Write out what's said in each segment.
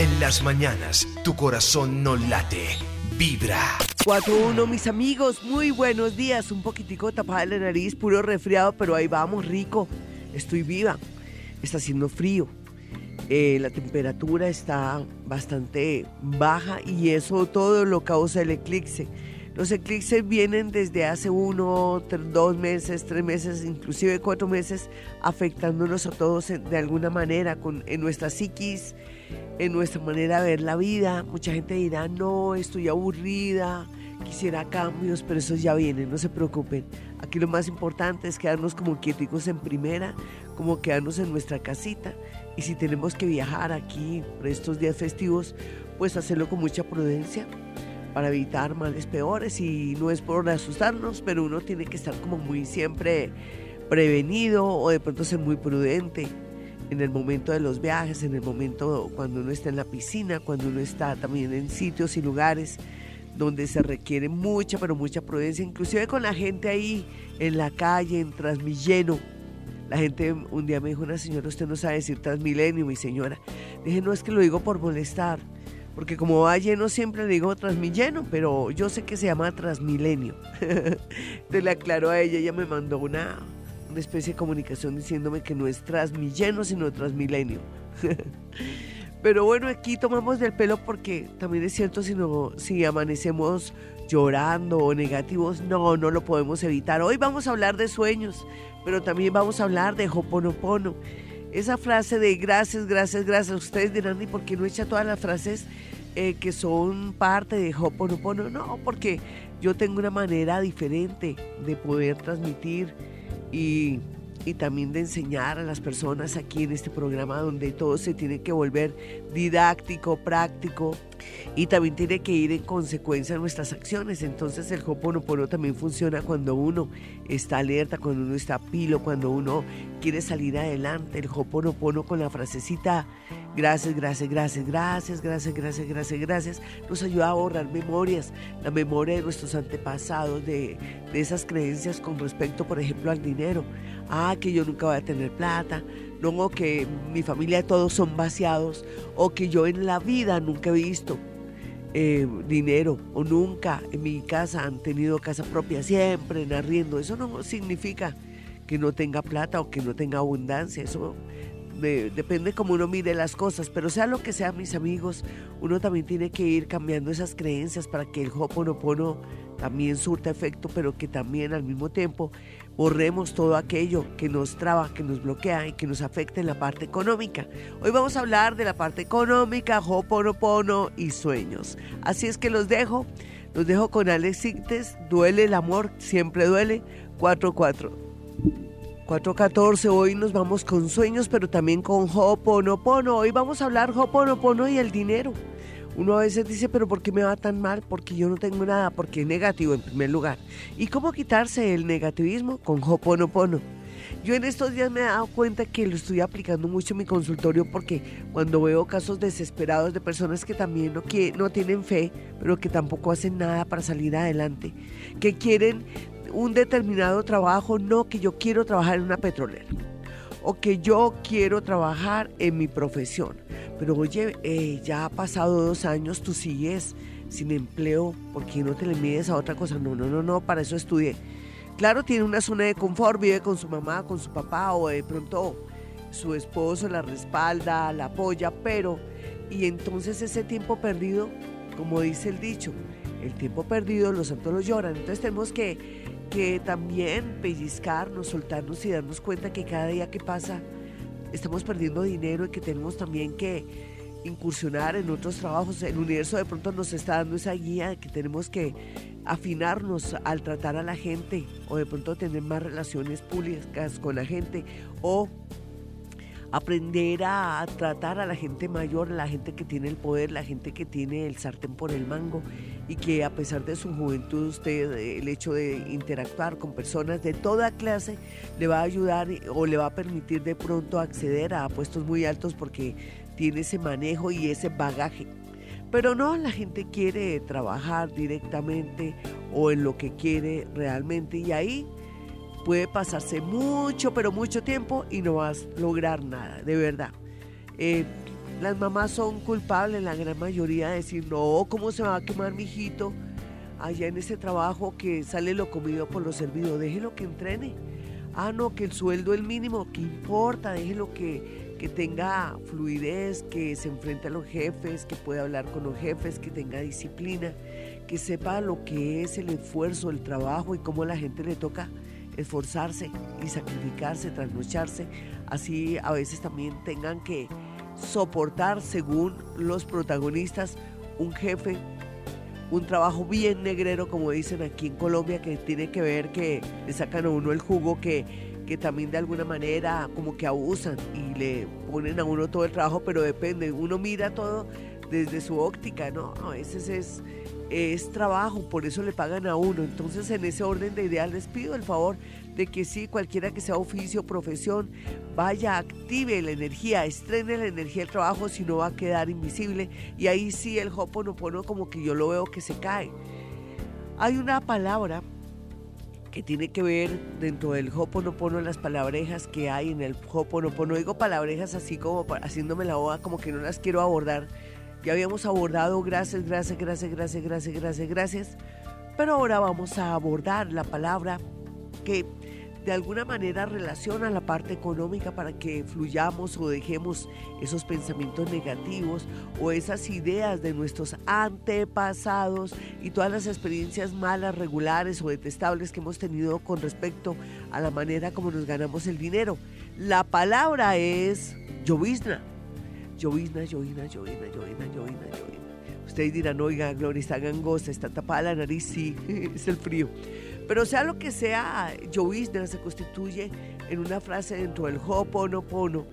En las mañanas, tu corazón no late, vibra. 4-1, mis amigos, muy buenos días. Un poquitico tapada la nariz, puro resfriado, pero ahí vamos, rico. Estoy viva. Está haciendo frío. Eh, la temperatura está bastante baja y eso todo lo causa el eclipse. Los eclipses vienen desde hace uno, dos meses, tres meses, inclusive cuatro meses, afectándonos a todos de alguna manera, con, en nuestra psiquis, en nuestra manera de ver la vida. Mucha gente dirá, no, estoy aburrida, quisiera cambios, pero eso ya viene, no se preocupen. Aquí lo más importante es quedarnos como quieticos en primera, como quedarnos en nuestra casita. Y si tenemos que viajar aquí por estos días festivos, pues hacerlo con mucha prudencia para evitar males peores y no es por asustarnos, pero uno tiene que estar como muy siempre prevenido o de pronto ser muy prudente en el momento de los viajes, en el momento cuando uno está en la piscina, cuando uno está también en sitios y lugares donde se requiere mucha, pero mucha prudencia, inclusive con la gente ahí en la calle, en Transmilleno. La gente un día me dijo, una señora, usted no sabe decir Transmilenio, mi señora. Dije, no es que lo digo por molestar porque como va lleno siempre le digo Transmilleno, pero yo sé que se llama Transmilenio. Entonces le aclaro a ella, ella me mandó una, una especie de comunicación diciéndome que no es Transmilleno, sino Transmilenio. pero bueno, aquí tomamos del pelo porque también es cierto, si, no, si amanecemos llorando o negativos, no, no lo podemos evitar. Hoy vamos a hablar de sueños, pero también vamos a hablar de Hoponopono esa frase de gracias, gracias, gracias. Ustedes dirán, ¿y por qué no echa todas las frases eh, que son parte de Hoponopono? No, porque yo tengo una manera diferente de poder transmitir y y también de enseñar a las personas aquí en este programa donde todo se tiene que volver didáctico, práctico y también tiene que ir en consecuencia nuestras acciones. Entonces el Hoponopono también funciona cuando uno está alerta, cuando uno está pilo, cuando uno quiere salir adelante. El Hoponopono con la frasecita gracias, gracias, gracias, gracias, gracias, gracias, gracias, gracias, nos ayuda a borrar memorias, la memoria de nuestros antepasados, de, de esas creencias con respecto, por ejemplo, al dinero ah, que yo nunca voy a tener plata, no, que mi familia todos son vaciados, o que yo en la vida nunca he visto eh, dinero, o nunca en mi casa han tenido casa propia, siempre en arriendo. Eso no significa que no tenga plata o que no tenga abundancia, eso depende cómo uno mire las cosas, pero sea lo que sea, mis amigos, uno también tiene que ir cambiando esas creencias para que el Hoponopono también surta efecto, pero que también al mismo tiempo borremos todo aquello que nos traba, que nos bloquea y que nos afecta en la parte económica. Hoy vamos a hablar de la parte económica, Hoponopono y sueños. Así es que los dejo, los dejo con Alex Sintes, duele el amor, siempre duele, 4-4. 414, hoy nos vamos con sueños, pero también con Hoponopono. Hoy vamos a hablar Hoponopono y el dinero. Uno a veces dice, pero ¿por qué me va tan mal? Porque yo no tengo nada, porque es negativo en primer lugar. ¿Y cómo quitarse el negativismo? Con Hoponopono. Yo en estos días me he dado cuenta que lo estoy aplicando mucho en mi consultorio porque cuando veo casos desesperados de personas que también no, que, no tienen fe, pero que tampoco hacen nada para salir adelante, que quieren un determinado trabajo, no que yo quiero trabajar en una petrolera o que yo quiero trabajar en mi profesión. Pero oye, eh, ya ha pasado dos años, tú sigues sin empleo, ¿por qué no te le mides a otra cosa? No, no, no, no, para eso estudié. Claro, tiene una zona de confort, vive con su mamá, con su papá o de pronto su esposo la respalda, la apoya, pero y entonces ese tiempo perdido, como dice el dicho, el tiempo perdido los santos lo lloran. Entonces tenemos que que también pellizcarnos, soltarnos y darnos cuenta que cada día que pasa estamos perdiendo dinero y que tenemos también que incursionar en otros trabajos. El universo de pronto nos está dando esa guía de que tenemos que afinarnos al tratar a la gente o de pronto tener más relaciones públicas con la gente o aprender a tratar a la gente mayor, la gente que tiene el poder, la gente que tiene el sartén por el mango y que a pesar de su juventud usted el hecho de interactuar con personas de toda clase le va a ayudar o le va a permitir de pronto acceder a puestos muy altos porque tiene ese manejo y ese bagaje. Pero no, la gente quiere trabajar directamente o en lo que quiere realmente y ahí puede pasarse mucho, pero mucho tiempo y no vas a lograr nada, de verdad. Eh, las mamás son culpables, la gran mayoría, de decir, no, ¿cómo se va a quemar mi hijito allá en ese trabajo que sale lo comido por los servidos? Déjelo que entrene. Ah, no, que el sueldo es mínimo, ¿qué importa? Déjelo que, que tenga fluidez, que se enfrente a los jefes, que pueda hablar con los jefes, que tenga disciplina, que sepa lo que es el esfuerzo, el trabajo y cómo a la gente le toca esforzarse y sacrificarse, trasnocharse, así a veces también tengan que soportar, según los protagonistas, un jefe, un trabajo bien negrero, como dicen aquí en Colombia, que tiene que ver que le sacan a uno el jugo, que, que también de alguna manera como que abusan y le ponen a uno todo el trabajo, pero depende, uno mira todo desde su óptica, ¿no? A veces es es trabajo, por eso le pagan a uno. Entonces, en ese orden de ideas, les pido el favor de que sí, cualquiera que sea oficio, profesión, vaya, active la energía, estrene la energía del trabajo, si no va a quedar invisible. Y ahí sí el Hoponopono como que yo lo veo que se cae. Hay una palabra que tiene que ver dentro del Hoponopono, las palabrejas que hay en el Hoponopono. Digo palabrejas así como haciéndome la boda, como que no las quiero abordar ya habíamos abordado gracias, gracias, gracias, gracias, gracias, gracias, gracias. Pero ahora vamos a abordar la palabra que de alguna manera relaciona la parte económica para que fluyamos o dejemos esos pensamientos negativos o esas ideas de nuestros antepasados y todas las experiencias malas, regulares o detestables que hemos tenido con respecto a la manera como nos ganamos el dinero. La palabra es llovizna. Llovizna, llovizna, llovizna, llovizna, llovizna, llovizna. Ustedes dirán, oiga, Gloria, está gangosa, está tapada la nariz, sí, es el frío. Pero sea lo que sea, llovizna se constituye en una frase dentro del Ho'oponopono,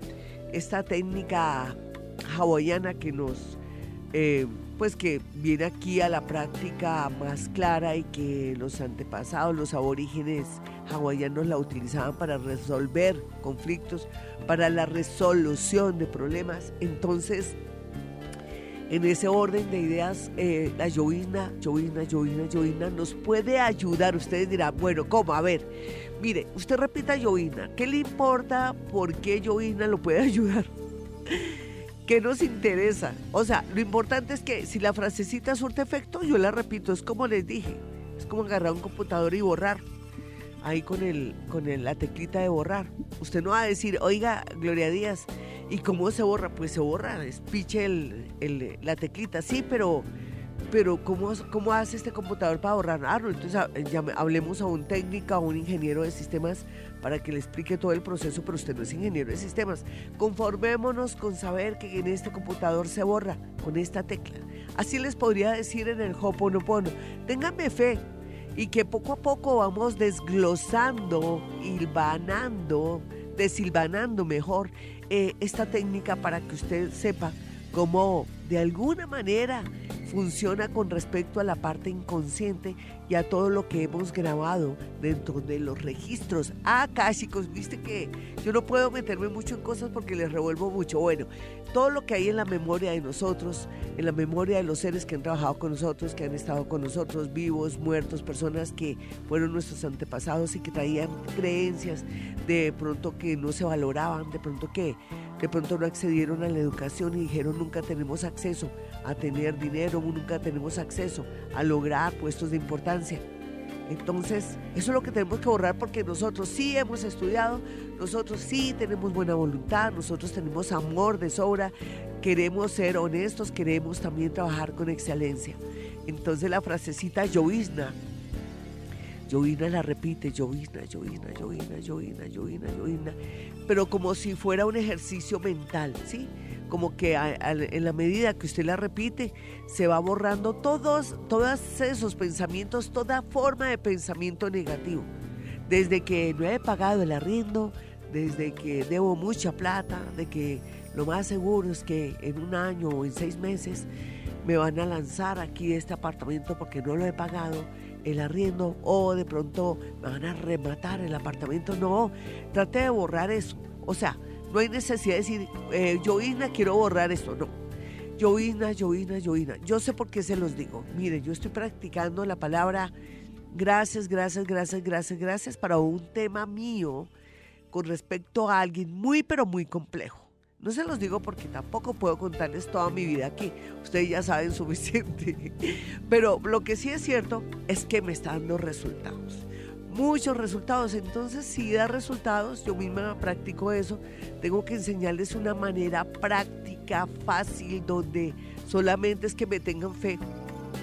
esta técnica hawaiana que nos, eh, pues que viene aquí a la práctica más clara y que los antepasados, los aborígenes hawaianos la utilizaban para resolver conflictos, para la resolución de problemas. Entonces, en ese orden de ideas, eh, la llovizna, llovizna, llovizna, llovizna nos puede ayudar. Ustedes dirán, bueno, ¿cómo? A ver, mire, usted repita llovizna. ¿Qué le importa por qué llovizna lo puede ayudar? ¿Qué nos interesa? O sea, lo importante es que si la frasecita surte efecto, yo la repito, es como les dije, es como agarrar un computador y borrar ahí con, el, con la teclita de borrar. Usted no va a decir, oiga, Gloria Díaz, ¿y cómo se borra? Pues se borra, despiche el, la teclita, sí, pero, pero ¿cómo, ¿cómo hace este computador para borrar? Ah, entonces ya hablemos a un técnico, a un ingeniero de sistemas para que le explique todo el proceso, pero usted no es ingeniero de sistemas. Conformémonos con saber que en este computador se borra con esta tecla. Así les podría decir en el Hoponopono. Ténganme fe, y que poco a poco vamos desglosando, hilvanando, desilvanando mejor eh, esta técnica para que usted sepa cómo de alguna manera funciona con respecto a la parte inconsciente y a todo lo que hemos grabado dentro de los registros chicos, Viste que yo no puedo meterme mucho en cosas porque les revuelvo mucho. Bueno, todo lo que hay en la memoria de nosotros, en la memoria de los seres que han trabajado con nosotros, que han estado con nosotros, vivos, muertos, personas que fueron nuestros antepasados y que traían creencias de pronto que no se valoraban, de pronto que de pronto no accedieron a la educación y dijeron nunca tenemos acceso a tener dinero, nunca tenemos acceso a lograr puestos de importancia. Entonces, eso es lo que tenemos que borrar porque nosotros sí hemos estudiado, nosotros sí tenemos buena voluntad, nosotros tenemos amor de sobra, queremos ser honestos, queremos también trabajar con excelencia. Entonces la frasecita llovizna, llovizna la repite, llovizna, llovizna, llovizna, llovizna, llovizna, pero como si fuera un ejercicio mental, ¿sí? como que en la medida que usted la repite, se va borrando todos, todos esos pensamientos, toda forma de pensamiento negativo. Desde que no he pagado el arriendo, desde que debo mucha plata, de que lo más seguro es que en un año o en seis meses me van a lanzar aquí este apartamento porque no lo he pagado el arriendo o de pronto me van a rematar el apartamento. No, trate de borrar eso. O sea, no hay necesidad de decir, eh, quiero borrar esto. No. Llovizna, llovizna, llovizna. Yo sé por qué se los digo. Mire, yo estoy practicando la palabra gracias, gracias, gracias, gracias, gracias para un tema mío con respecto a alguien muy, pero muy complejo. No se los digo porque tampoco puedo contarles toda mi vida aquí. Ustedes ya saben suficiente. Pero lo que sí es cierto es que me está dando resultados. Muchos resultados. Entonces, si da resultados, yo misma practico eso. Tengo que enseñarles una manera práctica, fácil, donde solamente es que me tengan fe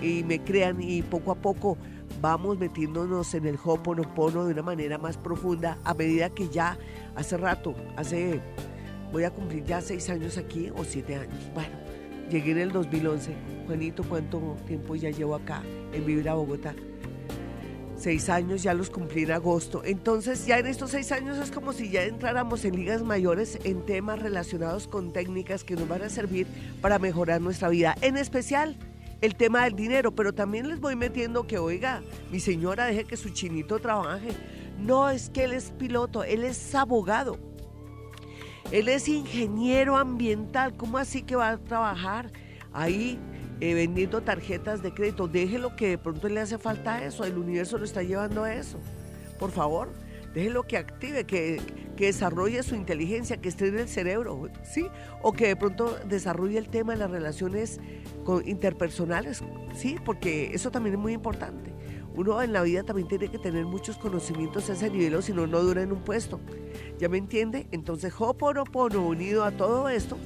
y me crean y poco a poco vamos metiéndonos en el Hoponopono de una manera más profunda a medida que ya hace rato, hace voy a cumplir ya seis años aquí o siete años. Bueno, llegué en el 2011. Juanito, ¿cuánto tiempo ya llevo acá en vivir a Bogotá? Seis años, ya los cumplí en agosto. Entonces, ya en estos seis años es como si ya entráramos en ligas mayores en temas relacionados con técnicas que nos van a servir para mejorar nuestra vida. En especial, el tema del dinero, pero también les voy metiendo que, oiga, mi señora deje que su chinito trabaje. No es que él es piloto, él es abogado. Él es ingeniero ambiental, ¿cómo así que va a trabajar ahí eh, vendiendo tarjetas de crédito? Déjelo que de pronto le hace falta eso, el universo lo está llevando a eso. Por favor, déjelo que active, que, que desarrolle su inteligencia, que esté en el cerebro, ¿sí? O que de pronto desarrolle el tema de las relaciones interpersonales, ¿sí? Porque eso también es muy importante. Uno en la vida también tiene que tener muchos conocimientos a ese nivel o si no, no dura en un puesto. ¿Ya me entiende? Entonces, Hoponopono unido a todo esto,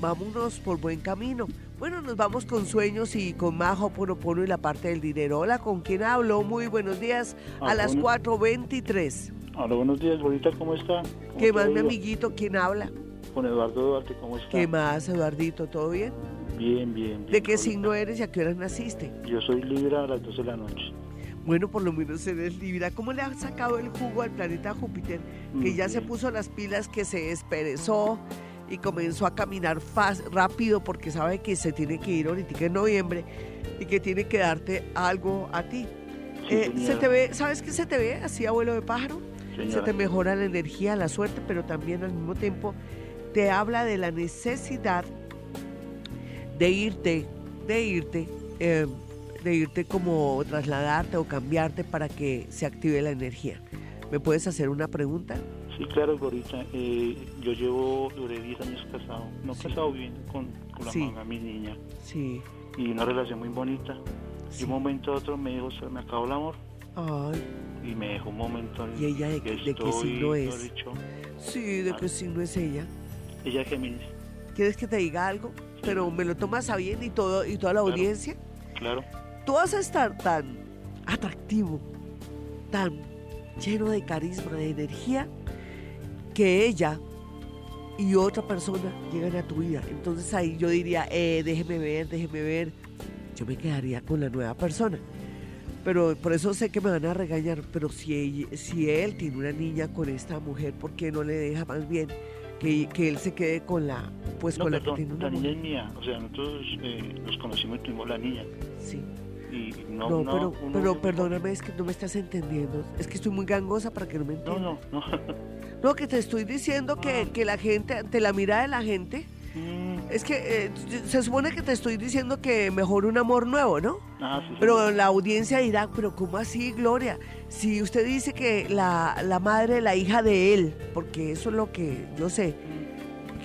vámonos por buen camino. Bueno, nos vamos con sueños y con más Hoponopono y la parte del dinero. Hola, ¿con quién hablo? Muy buenos días a ah, las 4.23. Hola, buenos días, bonita, ¿cómo está? ¿Qué más, mi amiguito? ¿Quién habla? Con Eduardo Duarte, ¿cómo está? ¿Qué más, Eduardito? ¿Todo bien? Bien, bien, bien. ¿De qué signo eres y a qué hora naciste? Yo soy Libra a las 12 de la noche. Bueno, por lo menos eres Libra. ¿Cómo le ha sacado el jugo al planeta Júpiter? Que ya se puso las pilas, que se desperezó y comenzó a caminar rápido porque sabe que se tiene que ir ahorita en noviembre y que tiene que darte algo a ti. Eh, se te ve, ¿Sabes qué se te ve así, abuelo de pájaro? Se te mejora la energía, la suerte, pero también al mismo tiempo te habla de la necesidad de irte, de irte. Eh, de irte como trasladarte o cambiarte para que se active la energía. ¿Me puedes hacer una pregunta? Sí, claro, Gorita. Eh, yo llevo, duré 10 años casado, no casado bien con, con la mamá de mi niña. Sí. Y una relación muy bonita. Y un momento a otro me dijo, se me acabó el amor. Ay. Y me dejó un momento. ¿Y ella de, qué signo es? sí, ¿de qué signo es ella? Ella es Géminis. ¿Quieres que te diga algo? Pero me lo tomas a bien y, todo, y toda la audiencia. Claro tú vas a estar tan atractivo, tan lleno de carisma, de energía, que ella y otra persona llegan a tu vida. Entonces ahí yo diría, eh, déjeme ver, déjeme ver. Yo me quedaría con la nueva persona. Pero por eso sé que me van a regañar. Pero si, si él tiene una niña con esta mujer, ¿por qué no le deja más bien que, él se quede con la, pues con la que tiene una La niña es mía. O sea, nosotros eh, nos conocimos y tuvimos la niña. Sí no, no, pero, pero perdóname, es que no me estás entendiendo. Es que estoy muy gangosa para que no me entiendas. No, no, no. No, que te estoy diciendo que, ah. que la gente, ante la mirada de la gente, mm. es que eh, se supone que te estoy diciendo que mejor un amor nuevo, ¿no? Ah, sí, pero la audiencia dirá, pero ¿cómo así, Gloria? Si usted dice que la, la madre, la hija de él, porque eso es lo que yo sé, mm.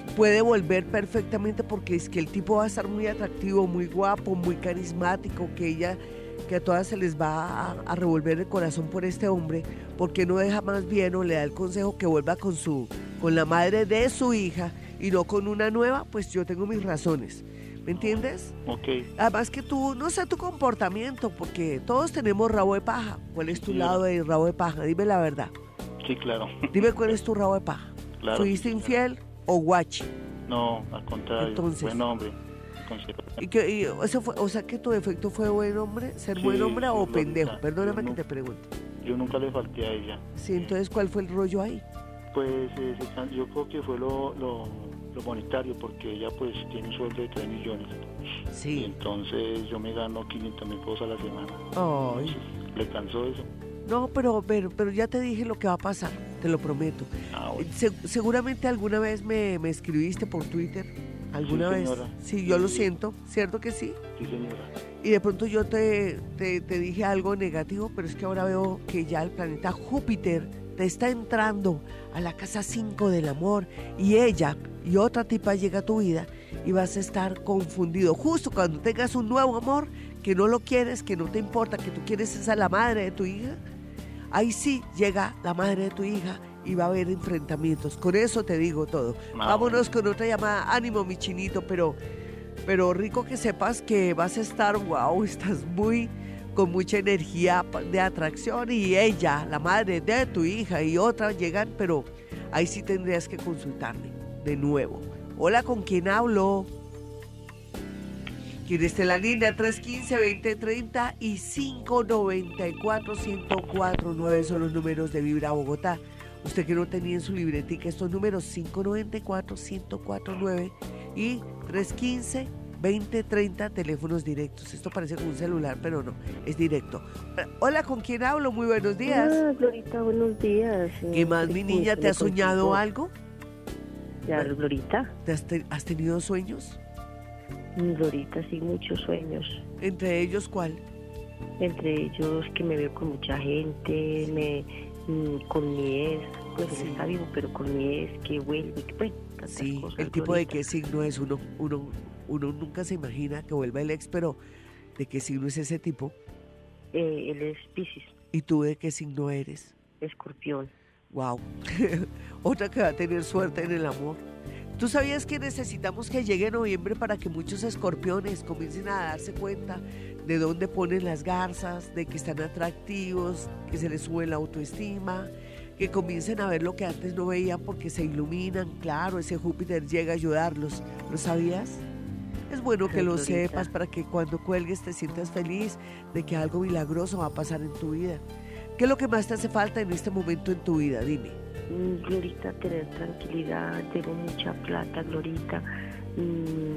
Puede volver perfectamente porque es que el tipo va a estar muy atractivo, muy guapo, muy carismático, que ella que a todas se les va a, revolver el corazón por este hombre, porque no deja más bien o le da el consejo que vuelva con su, con la madre de su hija y no con una nueva, pues yo tengo mis razones. ¿Me entiendes? Ok. Además que tú, no sé tu comportamiento, porque todos tenemos rabo de paja. ¿Cuál es tu lado de rabo de paja? Dime la verdad. Sí, claro. Dime cuál es tu rabo de paja. ¿Fuiste infiel o guachi? No, al contrario. Entonces, buen hombre. ¿Y que, eso fue, o sea que tu defecto fue buen hombre, ser buen hombre o pendejo? Perdóname que te pregunte. Yo nunca le falté a ella. Sí, entonces ¿cuál fue el rollo ahí? Pues eh, yo creo que fue lo, lo, monetario, porque ella pues tiene un sueldo de 3 millones. Sí. Y entonces yo me gano 500 mil pesos a la semana. Ay. ¿Le cansó eso? No, pero, pero, pero ya te dije lo que va a pasar, te lo prometo. Ah, seguramente alguna vez me, me escribiste por Twitter ¿Alguna vez? Sí, yo lo siento, ¿cierto que sí? Sí, señora. Y de pronto yo te, te, dije algo negativo, pero es que ahora veo que ya el planeta Júpiter te está entrando a la casa 5 del amor y ella y otra tipa llega a tu vida y vas a estar confundido. Justo cuando tengas un nuevo amor, que no lo quieres, que no te importa, que tú quieres esa la madre de tu hija, ahí sí llega la madre de tu hija y va a haber enfrentamientos. Con eso te digo todo. Ah, Vámonos con otra llamada. Ánimo, mi chinito, pero, pero rico que sepas que vas a estar, wow, estás muy con mucha energía de atracción y ella, la madre de tu hija y otra llegan, pero ahí sí tendrías que consultarme de nuevo. Hola, ¿con quién hablo? ¿Quién está en la línea? 315-2030 y 594-1049 son los números de Vibra Bogotá. Usted que no tenía en su libretica estos números 594-1049 y 315-2030 teléfonos directos. Esto parece como un celular, pero no, es directo. Hola, ¿con quién hablo? Muy buenos días. Ah, Glorita, buenos días. ¿Qué más, mi niña? ¿Te has soñado algo? Ya, Glorita. ¿Te has, te- has tenido sueños? Glorita, sí, muchos sueños. ¿Entre ellos cuál? Entre ellos que me veo con mucha gente, me mm, con mi ex, pues Sí. él está vivo, pero con mi ex que vuelve, que bueno, tantas Sí, cosas, el tipo de qué signo es. Uno, uno, uno nunca se imagina que vuelva el ex, pero ¿de qué signo es ese tipo? Eh, él es Pisces, ¿Y tú de qué signo eres? escorpión. Wow. Otra que va a tener suerte en el amor. ¿Tú sabías que necesitamos que llegue noviembre para que muchos escorpiones comiencen a darse cuenta de dónde ponen las garzas, de que están atractivos, que se les sube la autoestima, que comiencen a ver lo que antes no veían porque se iluminan? Claro, ese Júpiter llega a ayudarlos. ¿Lo sabías? Es bueno que lo sepas para que cuando cuelgues te sientas feliz de que algo milagroso va a pasar en tu vida. ¿Qué es lo que más te hace falta en este momento en tu vida? Dime. Glorita, tener tranquilidad, tengo mucha plata, Glorita.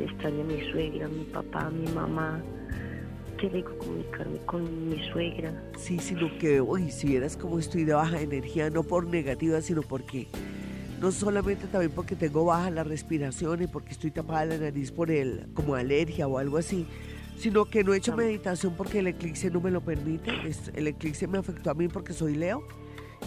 Extraño a mi suegra, a mi papá, a mi mamá. Qué rico comunicarme con mi suegra. Sí, sino que, uy, si vieras cómo estoy de baja energía, no por negativa, sino porque, no solamente también porque tengo baja la respiración y porque estoy tapada la nariz por el, como alergia o algo así, sino que no he hecho meditación porque el eclipse no me lo permite. El eclipse me afectó a mí porque soy Leo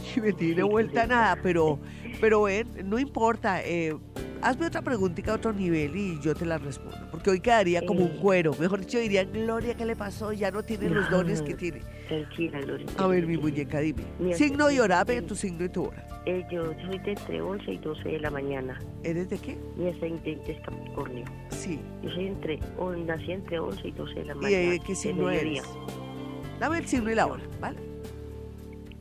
y me tiene vuelta a nada, pero, pero ven, no importa. eh, hazme otra preguntita a otro nivel y yo te la respondo, porque hoy quedaría como un Eh. cuero. Mejor dicho, diría, Gloria, ¿qué le pasó? Ya no tiene los dones que tiene. Tranquila, Glorita. A ver, mi muñeca, dime. Signo y hora, ve tu signo y tu hora. Eh, yo soy de entre 11 y 12 de la mañana. ¿Eres de qué? Mi ascendente es Capricornio. Sí. Yo soy entre, nací entre 11 y 12 de la ¿Y mañana. de qué signo eres? Dame el signo y la hora, ¿vale?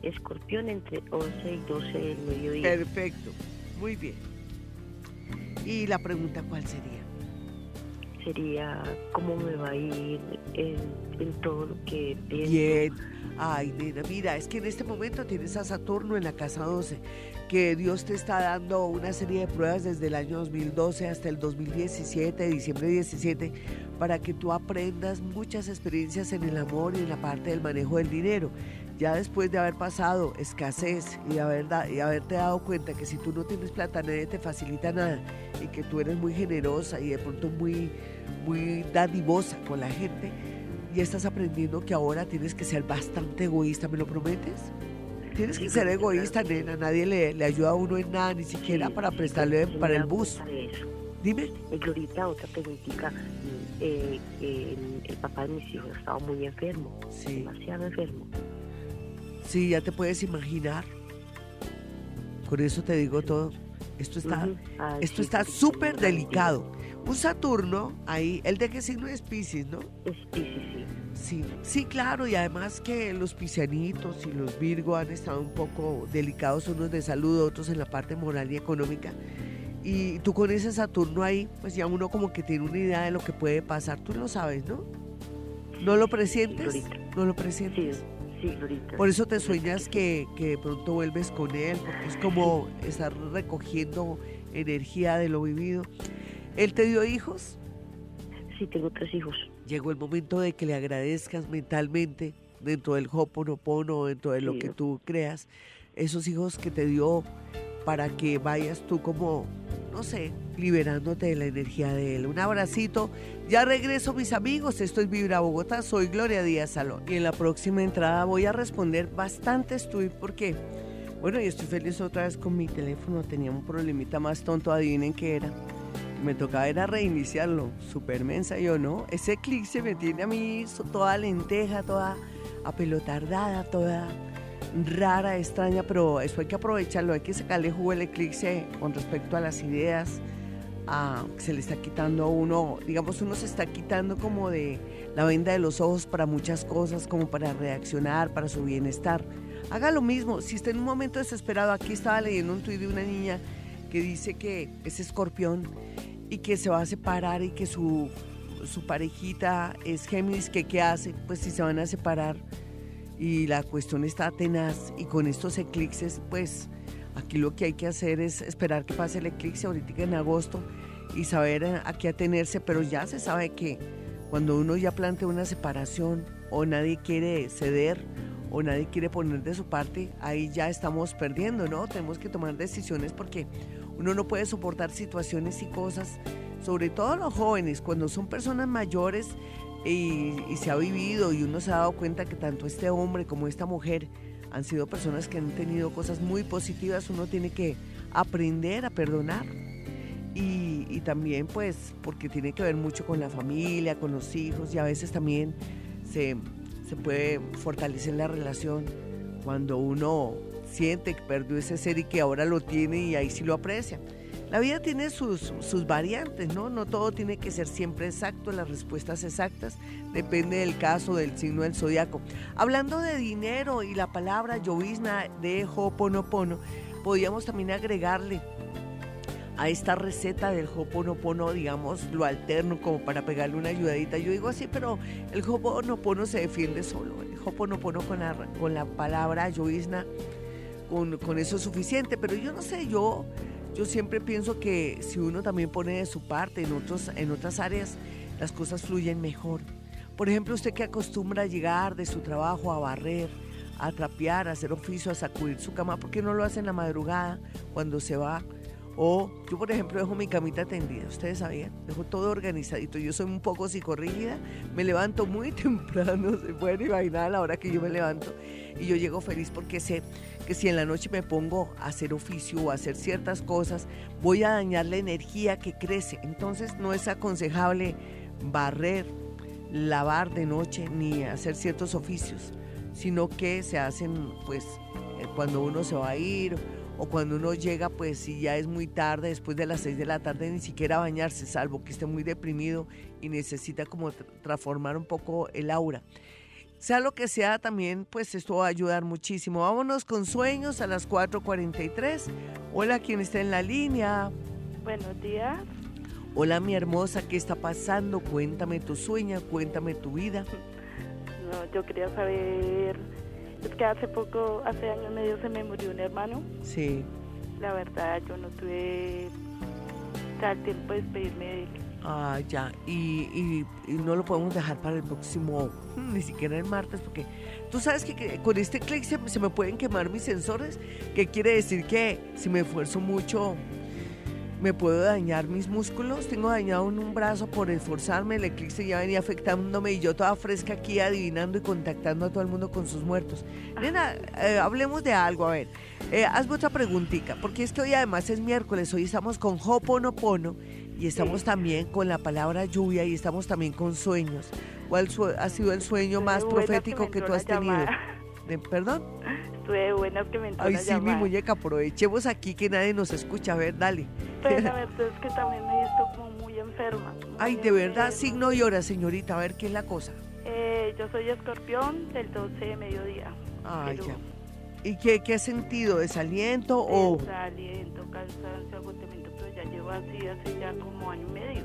Escorpión entre 11 y 12 del mediodía. Perfecto. Muy bien. ¿Y la pregunta cuál sería? Sería cómo me va a ir en, en todo lo que pienso. Bien. Ay, nena, mira, es que en este momento tienes a Saturno en la casa 12, que Dios te está dando una serie de pruebas desde el año 2012 hasta el 2017, diciembre 17, para que tú aprendas muchas experiencias en el amor y en la parte del manejo del dinero. Ya después de haber pasado escasez y, haber da- y haberte dado cuenta que si tú no tienes plata nadie te facilita nada y que tú eres muy generosa y de pronto muy, muy dadivosa con la gente, y estás aprendiendo que ahora tienes que ser bastante egoísta, ¿me lo prometes? Tienes que ser egoísta, nena. Nadie le, le ayuda a uno en nada, ni siquiera para prestarle para el bus. Dime. Eh, Glorita, otra preguntita. Eh, eh, el, el papá de mis hijos ha estado muy enfermo, Sí, demasiado enfermo. Sí, ya te puedes imaginar. Con eso te digo todo. Esto está. Ay, esto sí, está súper sí, delicado. Un Saturno ahí, ¿el de qué signo es Pisces, no? Es Piscis, sí. Sí, sí, claro, y además que los piscianitos y los Virgo han estado un poco delicados, unos de salud, otros en la parte moral y económica. Y tú con ese Saturno ahí, pues ya uno como que tiene una idea de lo que puede pasar, tú lo sabes, ¿no? ¿No lo presientes? ¿No lo Sí, presientes? Sí, Glorita. Por eso te sueñas que, que de pronto vuelves con él, porque es como estar recogiendo energía de lo vivido. ¿Él te dio hijos? Sí, tengo tres hijos. llegó el momento de que le agradezcas mentalmente dentro del Hoponopono, dentro de lo Sí. que tú creas, esos hijos que te dio para que vayas tú como, no sé, liberándote de la energía de él. Un abracito. Ya regreso, mis amigos. Esto es Vibra Bogotá. Soy Gloria Díaz Salón. Y en la próxima entrada voy a responder bastantes tweets porque Bueno, y estoy feliz otra vez con mi teléfono. Tenía un problemita más tonto, adivinen qué era. Me tocaba era reiniciarlo. Super mensa yo, ¿no? Ese clic se me tiene a mí toda lenteja, toda apelotardada, toda rara, extraña, pero eso hay que aprovecharlo, hay que sacarle jugo el eclipse con respecto a las ideas, se le está quitando a uno, digamos, uno se está quitando como de la venda de los ojos para muchas cosas, como para reaccionar, para su bienestar. Haga lo mismo, si está en un momento desesperado, aquí estaba leyendo un tuit de una niña que dice que es escorpión y que se va a separar y que su, su parejita es Géminis, que qué hace, pues si se van a separar y la cuestión está tenaz y con estos eclipses, pues aquí lo que hay que hacer es esperar que pase el eclipse ahorita en agosto y saber a qué atenerse, pero ya se sabe que cuando uno ya plantea una separación o nadie quiere ceder o nadie quiere poner de su parte, ahí ya estamos perdiendo, ¿no? Tenemos que tomar decisiones porque uno no puede soportar situaciones y cosas, sobre todo los jóvenes, cuando son personas mayores y, se ha vivido y uno se ha dado cuenta que tanto este hombre como esta mujer han sido personas que han tenido cosas muy positivas, uno tiene que aprender a perdonar. Y, y, también pues porque tiene que ver mucho con la familia, con los hijos y a veces también se, se puede fortalecer la relación cuando uno siente que perdió ese ser y que ahora lo tiene y ahí sí lo aprecia. La vida tiene sus, sus variantes, ¿no? No todo tiene que ser siempre exacto, las respuestas exactas, depende del caso, del signo del zodiaco. Hablando de dinero y la palabra llovizna de Hoponopono, podríamos también agregarle a esta receta del Hoponopono, digamos, lo alterno como para pegarle una ayudadita. Yo digo así, pero el Hoponopono se defiende solo. El Hoponopono con la, con la palabra llovizna, con, con eso es suficiente. Pero yo no sé, yo yo siempre pienso que si uno también pone de su parte en, otros, en otras áreas, las cosas fluyen mejor. Por ejemplo, usted que acostumbra a llegar de su trabajo a barrer, a trapear, a hacer oficio, a sacudir su cama, ¿por qué no lo hace en la madrugada cuando se va? O yo, por ejemplo, dejo mi camita tendida, ustedes sabían, dejo todo organizadito. Yo soy un poco psicorrígida, me levanto muy temprano, se pueden imaginar a la hora que yo me levanto y yo llego feliz porque sé que si en la noche me pongo a hacer oficio o a hacer ciertas cosas, voy a dañar la energía que crece. Entonces no es aconsejable barrer, lavar de noche ni hacer ciertos oficios, sino que se hacen pues eh, cuando uno se va a ir o cuando uno llega pues si ya es muy tarde, después de las 6 de la tarde ni siquiera bañarse, salvo que esté muy deprimido y necesita como transformar un poco el aura. Sea lo que sea, también pues esto va a ayudar muchísimo. Vámonos con sueños a las 4.43. Hola, ¿quién está en la línea? Buenos días. Hola, mi hermosa, ¿qué está pasando? Cuéntame tu sueño, cuéntame tu vida. No, yo quería saber, es que hace poco, hace años medio se me murió un hermano. Sí. La verdad, yo no tuve tal tiempo de despedirme de él. Ah, ya. Y, no lo podemos dejar para el próximo, ni siquiera el martes, porque tú sabes que, con este clic se, se, me pueden quemar mis sensores, que quiere decir que si me esfuerzo mucho me puedo dañar mis músculos. Tengo dañado en un brazo por esforzarme, el eclipse ya venía afectándome y yo toda fresca aquí adivinando y contactando a todo el mundo con sus muertos. Nena, eh, hablemos de algo, a ver. Eh, hazme otra preguntita, porque es que hoy además es miércoles, hoy estamos con Hoponopono y estamos también con la palabra lluvia y estamos también con sueños. ¿Cuál ha sido el sueño más profético que, tú has tenido? ¿Perdón? Estuve buenas que me Ay, sí, mi muñeca, aprovechemos aquí que nadie nos escucha. A ver, dale. La verdad es que también me he visto como muy enferma. Ay, de verdad, signo y hora, señorita. A ver, ¿qué es la cosa? Eh, yo soy escorpión del 12 de mediodía. Ay, ya. ¿Y qué, qué has sentido? ¿Desaliento o...? Desaliento, cansancio, agotamiento, llevo así hace ya como año y medio.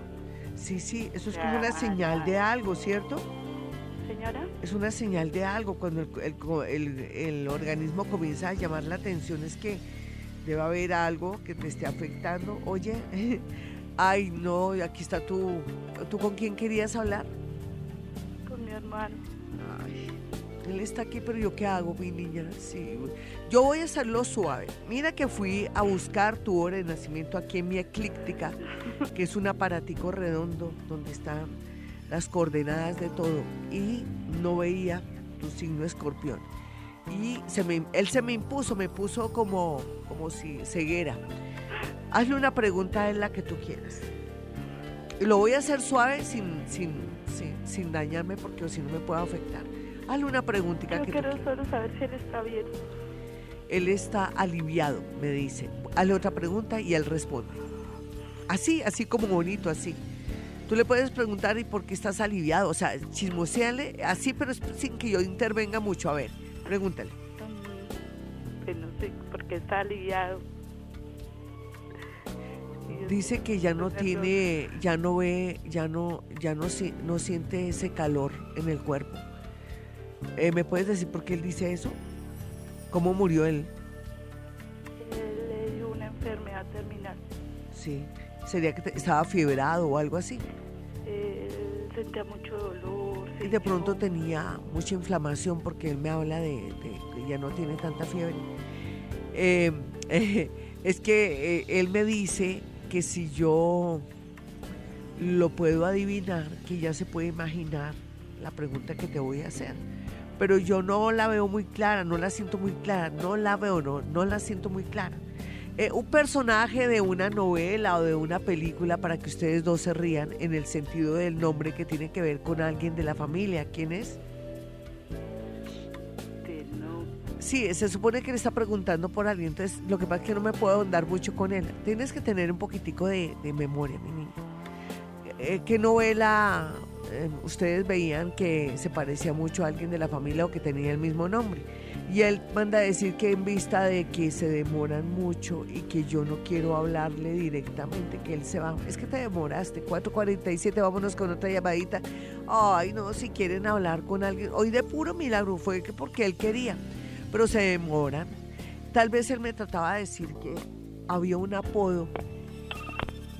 Sí, sí, eso es como una señal de algo, ¿cierto? Señora. Es una señal de algo, cuando el, el, organismo comienza a llamar la atención es que debe haber algo que te esté afectando. Oye, ay, no, aquí está tú. ¿Tú con quién querías hablar? Con mi hermano. Ay. Él está aquí, pero yo qué hago, mi niña. Sí, yo voy a hacerlo suave. Mira que fui a buscar tu hora de nacimiento aquí en mi eclíptica, que es un aparatico redondo donde están las coordenadas de todo y no veía tu signo escorpión. y él se me impuso, me puso como, como si ceguera. Hazle una pregunta en la que tú quieras. Lo voy a hacer suave sin, sin, sin, dañarme porque si no me puede afectar. Hazle una preguntita Yo que quiero solo saber si él está bien. Él está aliviado, me dice. Hazle otra pregunta y él responde. Así, así como bonito, así. Tú le puedes preguntar y por qué estás aliviado. O sea, chismoseale así, pero sin que yo intervenga mucho. A ver, pregúntale. Pues no sé, porque está aliviado. Dice que ya no tiene, ya no ve, ya no, ya no, no siente ese calor en el cuerpo. Eh, ¿Me puedes decir por qué él dice eso? ¿Cómo murió él? Él le dio una enfermedad terminal. Sí. ¿Sería que estaba fiebrado o algo así? sentía mucho dolor. Y de pronto tenía mucha inflamación porque él me habla de, que ya no tiene tanta fiebre. Em, es que eh, él me dice que si yo lo puedo adivinar, que ya se puede imaginar la pregunta que te voy a hacer. Pero yo no la veo muy clara, no la siento muy clara, no la veo, no, no la siento muy clara. Eh, un personaje de una novela o de una película para que ustedes dos se rían en el sentido del nombre que tiene que ver con alguien de la familia. ¿Quién es? Sí, se supone que le está preguntando por alguien, entonces lo que pasa es que no me puedo andar mucho con él. Tienes que tener un poquitico de, memoria, mi niño. Eh, ¿Qué novela eh, ustedes veían que se parecía mucho a alguien de la familia o que tenía el mismo nombre? Y él manda a decir que en vista de que se demoran mucho y que yo no quiero hablarle directamente, que él se va. Es que te demoraste, 4.47, vámonos con otra llamadita. Ay, no, si quieren hablar con alguien. Hoy de puro milagro fue que porque él quería, pero se demoran. Tal vez él me trataba de decir que había un apodo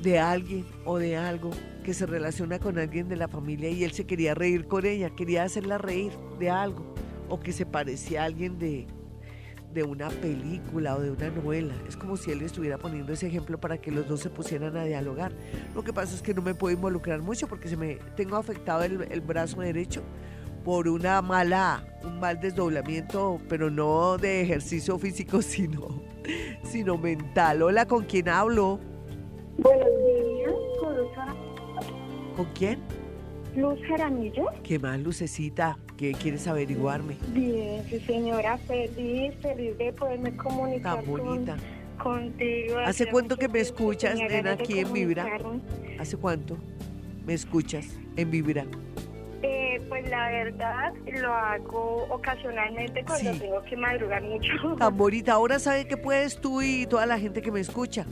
de alguien o de algo que se relaciona con alguien de la familia y él se quería reír con ella, quería hacerla reír de algo o que se parecía a alguien de, de una película o de una novela. Es como si él estuviera poniendo ese ejemplo para que los dos se pusieran a dialogar. Lo que pasa es que no me puedo involucrar mucho porque se me tengo afectado el, el brazo derecho por una mala, un mal desdoblamiento, pero no de ejercicio físico, sino, sino mental. Hola, ¿con quién hablo? Buenos días, ¿Con quién? Luz Jaramillo. ¿Qué más, Lucecita? ¿Qué quieres averiguarme? Bien, sí, señora, feliz, feliz de poderme comunicar Tan bonita. contigo. ¿Hace cuánto que me escuchas, nena, aquí en Vibra? ¿Hace cuánto me escuchas en Vibra? Eh, pues la verdad lo hago ocasionalmente cuando tengo que madrugar mucho. Tan bonita. Ahora sabe que puedes tú y toda la gente que me escucha.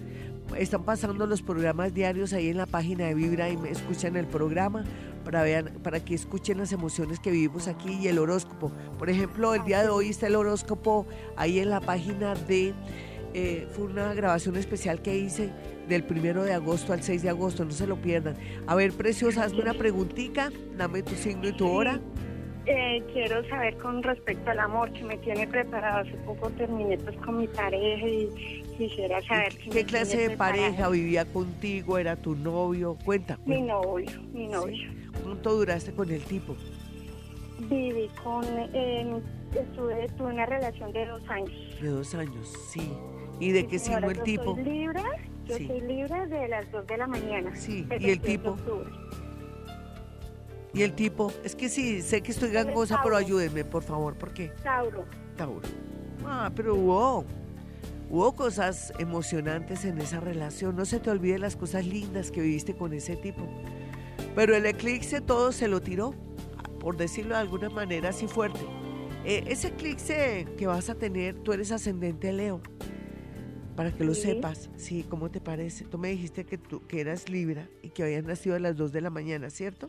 Están pasando los programas diarios ahí en la página de Vibra y me escuchan el programa para, vean, para que escuchen las emociones que vivimos aquí y el horóscopo. Por ejemplo, el día de hoy está el horóscopo ahí en la página de... Eh, fue una grabación especial que hice del primero de agosto al 6 de agosto, no se lo pierdan. A ver, preciosa, hazme una preguntita, dame tu signo y tu hora. Eh, quiero saber con respecto al amor que me tiene preparado. Hace poco terminé pues con mi pareja y quisiera saber... ¿Qué, clase de pareja vivía contigo? ¿Era tu novio? Cuenta. Mi novio, mi novio. ¿Cuánto duraste con el tipo? Viví con, eh, estuve, tuve una relación de dos años. De dos años, sí. ¿Y de qué signo el tipo? Soy libre, yo soy libre de las dos de la mañana. Sí, ¿y el tipo? ¿Y el tipo? Es que sí, sé que estoy gangosa, pero ayúdenme, por favor, ¿por qué? Tauro. Tauro. Ah, pero hubo, hubo cosas emocionantes en esa relación. No se te olvide las cosas lindas que viviste con ese tipo. Pero el eclipse todo se lo tiró, por decirlo de alguna manera así fuerte. Eh, ese eclipse que vas a tener, tú eres ascendente Leo, para que lo sepas. Sí, ¿cómo te parece? Tú me dijiste que, tú, que eras Libra y que habías nacido a las 2 de la mañana, ¿cierto?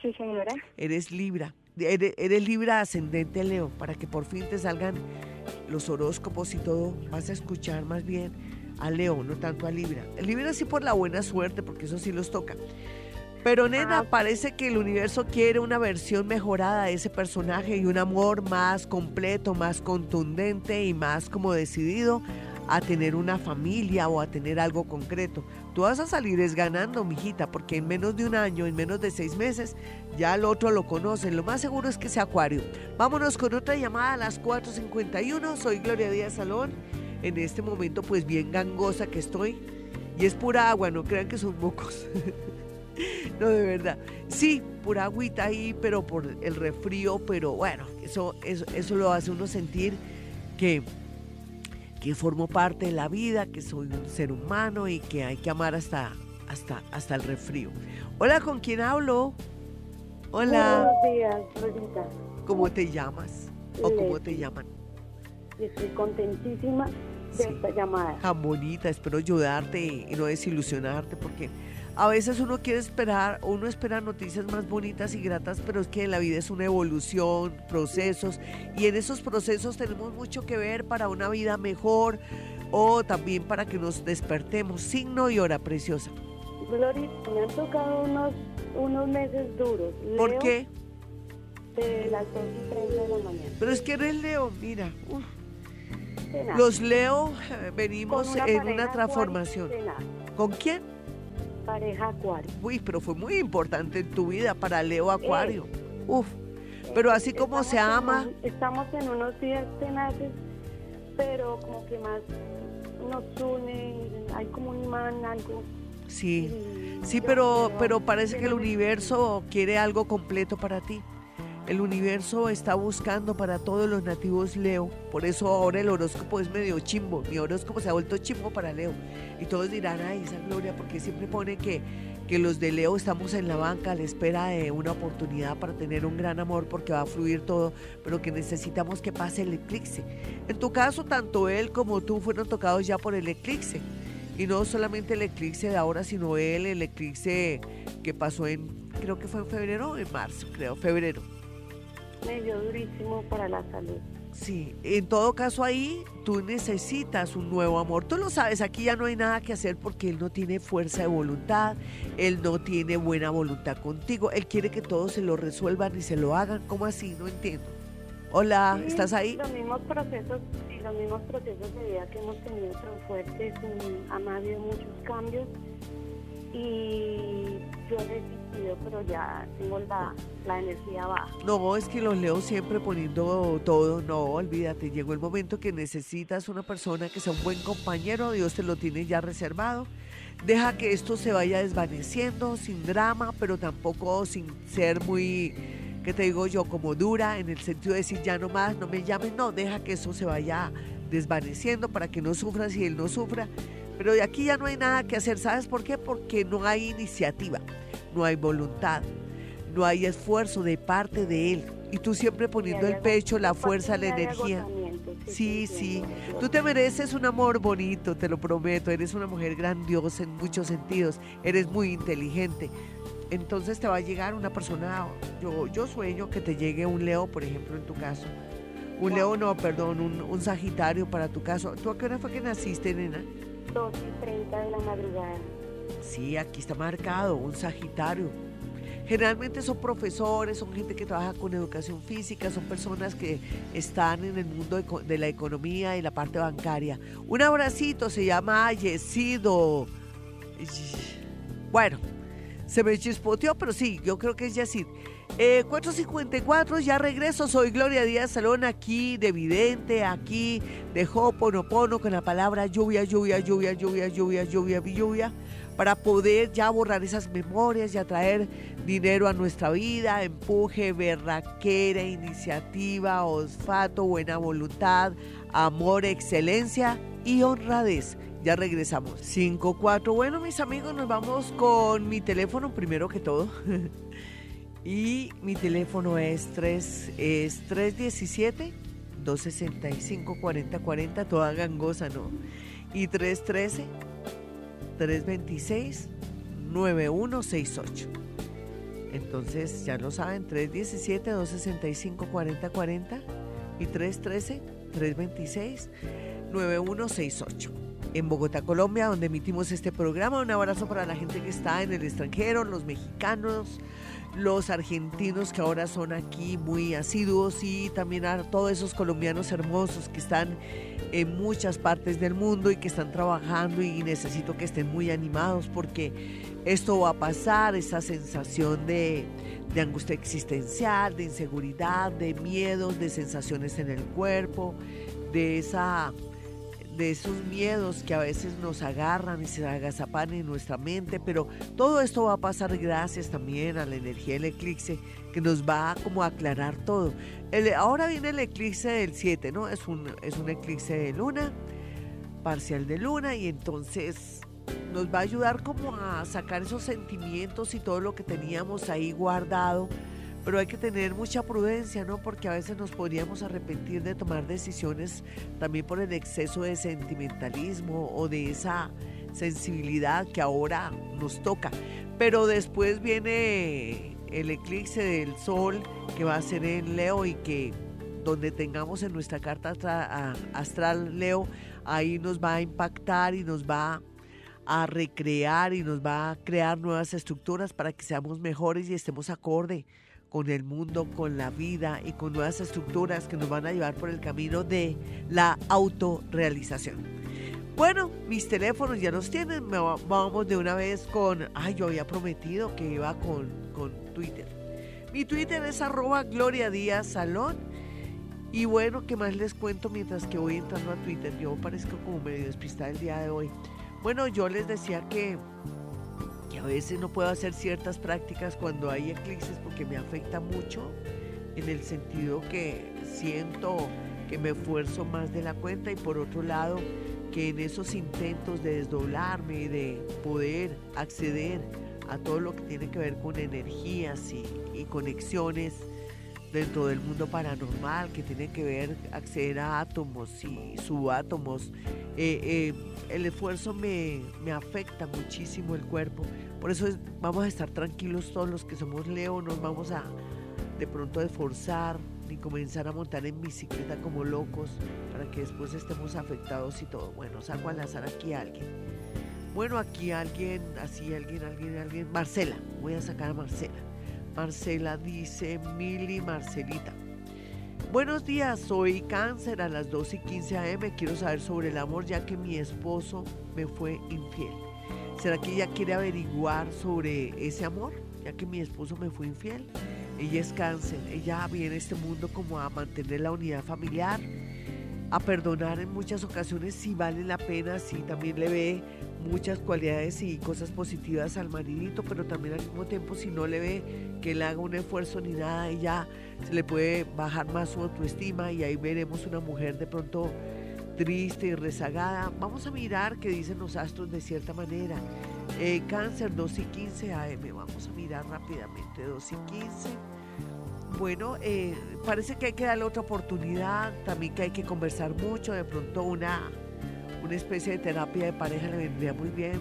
Sí, señora. Eres Libra. Eres, eres Libra ascendente Leo, para que por fin te salgan los horóscopos y todo. Vas a escuchar más bien a Leo, no tanto a Libra. Libra sí por la buena suerte, porque eso sí los toca. Pero nena, parece que el universo quiere una versión mejorada de ese personaje y un amor más completo, más contundente y más como decidido a tener una familia o a tener algo concreto. tú vas a salir es ganando, mijita, porque en menos de un año, en menos de seis meses, ya el otro lo conocen. Lo más seguro es que sea Acuario. Vámonos con otra llamada a las 4.51. Soy Gloria Díaz Salón. En este momento, pues bien gangosa que estoy. Y es pura agua, no crean que son mocos. no, de verdad. Sí, pura agüita ahí, pero por el refrío, pero bueno, eso, eso, eso lo hace uno sentir que que formo parte de la vida, que soy un ser humano y que hay que amar hasta, hasta, hasta el refrío. Hola, ¿con quién hablo? Hola. Buenos días, Rosita. ¿Cómo te llamas? ¿O cómo te llaman? Estoy contentísima de esta llamada. Tan bonita, espero ayudarte y no desilusionarte porque a veces uno quiere esperar, uno espera noticias más bonitas y gratas, pero es que la vida es una evolución, procesos, y en esos procesos tenemos mucho que ver para una vida mejor o también para que nos despertemos. Signo y hora preciosa. Gloria, me han tocado unos, unos meses duros. ¿Por qué? De las 2 y 30 de la mañana. Pero es que eres Leo, mira. Los Leo eh, venimos en una transformación. ¿Con quién? pareja Acuario. Uy, pero fue muy importante en tu vida para Leo Acuario. Uf, pero así como se ama. estamos en unos días tenaces, pero como que más nos une, hay como un imán, algo. Sí, sí, pero, pero parece que el universo quiere algo completo para ti. El universo está buscando para todos los nativos Leo. Por eso ahora el horóscopo es medio chimbo. Mi horóscopo se ha vuelto chimbo para Leo. Y todos dirán, ay, esa gloria, porque siempre pone que, que los de Leo estamos en la banca a la espera de una oportunidad para tener un gran amor porque va a fluir todo, pero que necesitamos que pase el eclipse. En tu caso, tanto él como tú fueron tocados ya por el eclipse. Y no solamente el eclipse de ahora, sino él, el eclipse que pasó en, creo que fue en febrero o en marzo, creo, febrero medio durísimo para la salud. Sí, en todo caso ahí tú necesitas un nuevo amor. Tú lo sabes, aquí ya no hay nada que hacer porque él no tiene fuerza de voluntad, él no tiene buena voluntad contigo, él quiere que todos se lo resuelvan y se lo hagan. ¿Cómo así? No entiendo. Hola, ¿estás ahí? Los mismos procesos, sí, los mismos procesos de vida que hemos tenido tan fuertes, han habido muchos cambios y yo he resistido, pero ya tengo la, la, energía baja. No, es que los leo siempre poniendo todo. No, olvídate, llegó el momento que necesitas una persona que sea un buen compañero, Dios te lo tiene ya reservado. Deja que esto se vaya desvaneciendo sin drama, pero tampoco sin ser muy, ¿qué te digo yo? Como dura, en el sentido de decir ya no más, no me llames, no, deja que eso se vaya desvaneciendo para que no sufras y él no sufra pero de aquí ya no hay nada que hacer. ¿Sabes por qué? Porque no hay iniciativa, no hay voluntad, no hay esfuerzo de parte de él. Y tú siempre poniendo el pecho, la fuerza, la energía. Sí, sí. Tú te mereces un amor bonito, te lo prometo. Eres una mujer grandiosa en muchos sentidos. Eres muy inteligente. Entonces te va a llegar una persona, yo, yo sueño que te llegue un Leo, por ejemplo, en tu caso. Un Leo, no, perdón, un, un Sagitario para tu caso. ¿Tú a qué hora fue que naciste, nena? 2 y 30 de la madrugada. Sí, aquí está marcado, un Sagitario. Generalmente son profesores, son gente que trabaja con educación física, son personas que están en el mundo de, la economía y la parte bancaria. Un abracito se llama Yesido. Bueno, se me chispoteó, pero sí, yo creo que es. 454, eh, ya regreso. Soy Gloria Díaz Salón, aquí de Vidente, aquí de Hoponopono, con la palabra lluvia, lluvia, lluvia, lluvia, lluvia, lluvia, lluvia, para poder ya borrar esas memorias y atraer dinero a nuestra vida, empuje, berraquera, iniciativa, olfato, buena voluntad, amor, excelencia y honradez. Ya regresamos. 5-4. Bueno, mis amigos, nos vamos con mi teléfono primero que todo. Y mi teléfono es, 3, es 317 265 4040, toda gangosa, ¿no? Y 313 326 9168. Entonces, ya lo saben, 317 265 4040 y 313 326 9168 en Bogotá, Colombia, donde emitimos este programa. Un abrazo para la gente que está en el extranjero, los mexicanos, los argentinos que ahora son aquí muy asiduos y también a todos esos colombianos hermosos que están en muchas partes del mundo y que están trabajando y necesito que estén muy animados porque esto va a pasar, esa sensación de, angustia existencial, de inseguridad, de miedos, de sensaciones en el cuerpo, de esa de esos miedos que a veces nos agarran y se agazapan en nuestra mente, pero todo esto va a pasar gracias también a la energía del eclipse que nos va a como aclarar todo. ahora viene el eclipse del 7, ¿no? Es un, es un eclipse de luna, parcial de luna, y entonces nos va a ayudar como a sacar esos sentimientos y todo lo que teníamos ahí guardado pero hay que tener mucha prudencia, ¿no? Porque a veces nos podríamos arrepentir de tomar decisiones también por el exceso de sentimentalismo o de esa sensibilidad que ahora nos toca. Pero después viene el eclipse del sol que va a ser en Leo y que donde tengamos en nuestra carta astral Leo, ahí nos va a impactar y nos va a recrear y nos va a crear nuevas estructuras para que seamos mejores y estemos acorde con el mundo, con la vida y con nuevas estructuras que nos van a llevar por el camino de la autorrealización. Bueno, mis teléfonos ya los tienen. Vamos de una vez con. Ay, yo había prometido que iba con, con Twitter. Mi Twitter es arroba Gloria Díaz Salón. Y bueno, ¿qué más les cuento mientras que voy entrando a Twitter? Yo parezco como medio despistada el día de hoy. Bueno, yo les decía que a veces no puedo hacer ciertas prácticas cuando hay eclipses porque me afecta mucho en el sentido que siento que me esfuerzo más de la cuenta y por otro lado que en esos intentos de desdoblarme y de poder acceder a todo lo que tiene que ver con energías y, conexiones dentro del mundo paranormal que tiene que ver acceder a átomos y subátomos, eh, eh, el esfuerzo me, me afecta muchísimo el cuerpo por eso vamos a estar tranquilos todos los que somos Leo, no vamos a de pronto esforzar ni comenzar a montar en bicicleta como locos para que después estemos afectados y todo. Bueno, saco al azar aquí a alguien. Bueno, aquí alguien, así alguien, alguien, alguien. Marcela, voy a sacar a Marcela. Marcela dice, Mili Marcelita. Buenos días, soy cáncer a las 2 y 15 am. Quiero saber sobre el amor ya que mi esposo me fue infiel. ¿Será que ella quiere averiguar sobre ese amor? Ya que mi esposo me fue infiel. Ella es cáncer. Ella viene a este mundo como a mantener la unidad familiar, a perdonar en muchas ocasiones si vale la pena, si también le ve muchas cualidades y cosas positivas al maridito, pero también al mismo tiempo si no le ve que él haga un esfuerzo ni nada, ella se le puede bajar más su autoestima y ahí veremos una mujer de pronto triste y rezagada. Vamos a mirar qué dicen los astros de cierta manera. Eh, cáncer 2 y 15 AM, vamos a mirar rápidamente 2 y 15. Bueno, eh, parece que hay que darle otra oportunidad, también que hay que conversar mucho, de pronto una, una especie de terapia de pareja le vendría muy bien.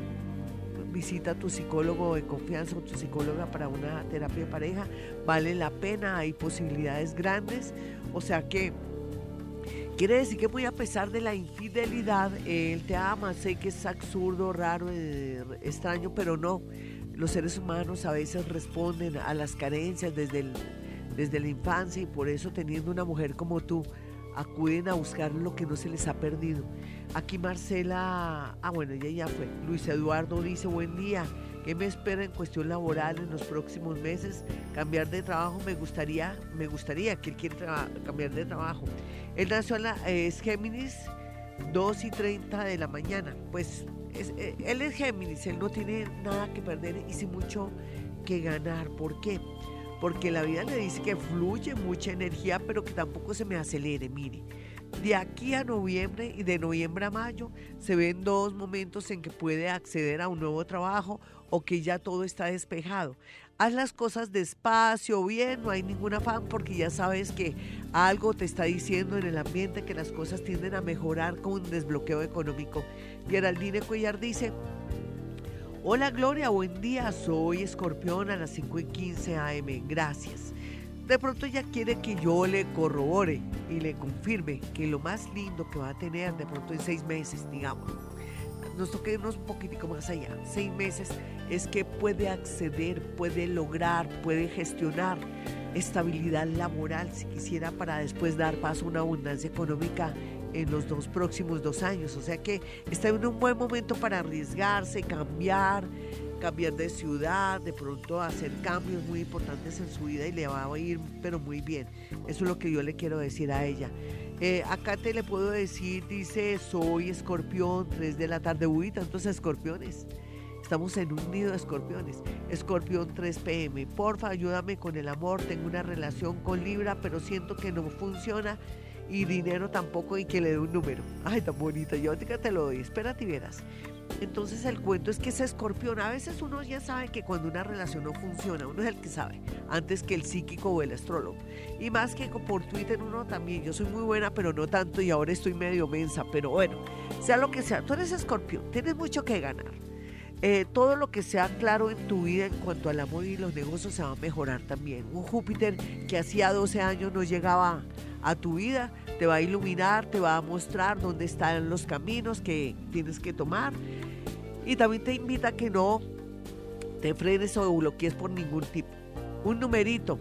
Visita a tu psicólogo de confianza o tu psicóloga para una terapia de pareja, vale la pena, hay posibilidades grandes, o sea que Quiere decir que muy a pesar de la infidelidad, él te ama. Sé que es absurdo, raro, eh, extraño, pero no. Los seres humanos a veces responden a las carencias desde, desde la infancia y por eso teniendo una mujer como tú, acuden a buscar lo que no se les ha perdido. Aquí Marcela, ah bueno, ella ya fue. Luis Eduardo dice, buen día. ¿Qué me espera en cuestión laboral en los próximos meses? Cambiar de trabajo me gustaría, me gustaría que él quiere cambiar de trabajo. Él nació la, es Géminis, 2 y 30 de la mañana. Pues eh, él es Géminis, él no tiene nada que perder y sin mucho que ganar. ¿Por qué? Porque la vida le dice que fluye mucha energía, pero que tampoco se me acelere. Mire, de aquí a noviembre y de noviembre a mayo se ven dos momentos en que puede acceder a un nuevo trabajo o que ya todo está despejado haz las cosas despacio, bien, no hay ningún afán porque ya sabes que algo te está diciendo en el ambiente que las cosas tienden a mejorar con un desbloqueo económico. Geraldine Cuellar dice, hola Gloria, buen día, soy escorpión a las 5 y 15 am, gracias. De pronto ella quiere que yo le corrobore y le confirme que lo más lindo que va a tener de pronto en seis meses, digamos, nos toca irnos un poquitico más allá. Seis meses es que puede acceder, puede lograr, puede gestionar estabilidad laboral si quisiera para después dar paso a una abundancia económica en los dos próximos dos años. O sea que está en un buen momento para arriesgarse, cambiar, cambiar de ciudad, de pronto hacer cambios muy importantes en su vida y le va a ir pero muy bien. Eso es lo que yo le quiero decir a ella. Eh, acá te le puedo decir, dice, soy escorpión, 3 de la tarde. Uy, tantos escorpiones. Estamos en un nido de escorpiones. Escorpión 3 pm. Porfa, ayúdame con el amor. Tengo una relación con Libra, pero siento que no funciona. Y dinero tampoco y que le dé un número. Ay, tan bonita. Yo te lo doy. Espérate y verás. Entonces el cuento es que ese escorpión, a veces uno ya sabe que cuando una relación no funciona, uno es el que sabe, antes que el psíquico o el astrólogo. Y más que por Twitter uno también, yo soy muy buena, pero no tanto y ahora estoy medio mensa, pero bueno, sea lo que sea, tú eres escorpión, tienes mucho que ganar. Eh, todo lo que sea claro en tu vida en cuanto al amor y los negocios se va a mejorar también. Un Júpiter que hacía 12 años no llegaba a tu vida, te va a iluminar, te va a mostrar dónde están los caminos que tienes que tomar. Y también te invita a que no te frenes o bloquees por ningún tipo. Un numerito,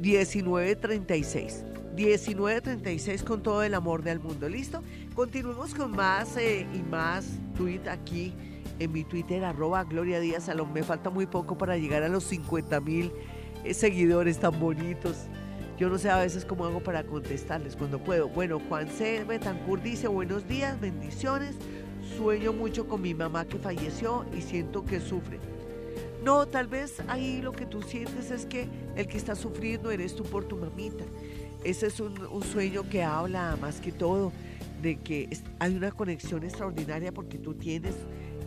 1936. 1936 con todo el amor del mundo. ¿Listo? Continuemos con más eh, y más tweet aquí en mi Twitter, arroba Gloria Díaz Salón. Me falta muy poco para llegar a los 50 mil eh, seguidores tan bonitos. Yo no sé a veces cómo hago para contestarles cuando puedo. Bueno, Juan C. Betancourt dice, buenos días, bendiciones. Sueño mucho con mi mamá que falleció y siento que sufre. No, tal vez ahí lo que tú sientes es que el que está sufriendo eres tú por tu mamita. Ese es un, sueño que habla más que todo de que hay una conexión extraordinaria porque tú tienes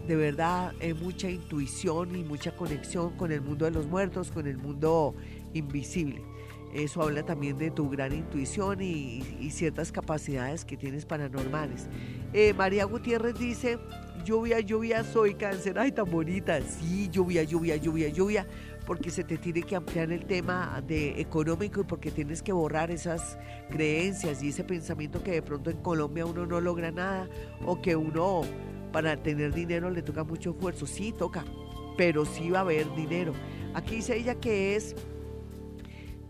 de verdad eh, mucha intuición y mucha conexión con el mundo de los muertos, con el mundo invisible. Eso habla también de tu gran intuición y, ciertas capacidades que tienes paranormales. Eh, María Gutiérrez dice, lluvia, lluvia, soy cáncer. Ay, tan bonita. Sí, lluvia, lluvia, lluvia, lluvia. Porque se te tiene que ampliar el tema de económico y porque tienes que borrar esas creencias y ese pensamiento que de pronto en Colombia uno no logra nada o que uno para tener dinero le toca mucho esfuerzo. Sí, toca, pero sí va a haber dinero. Aquí dice ella que es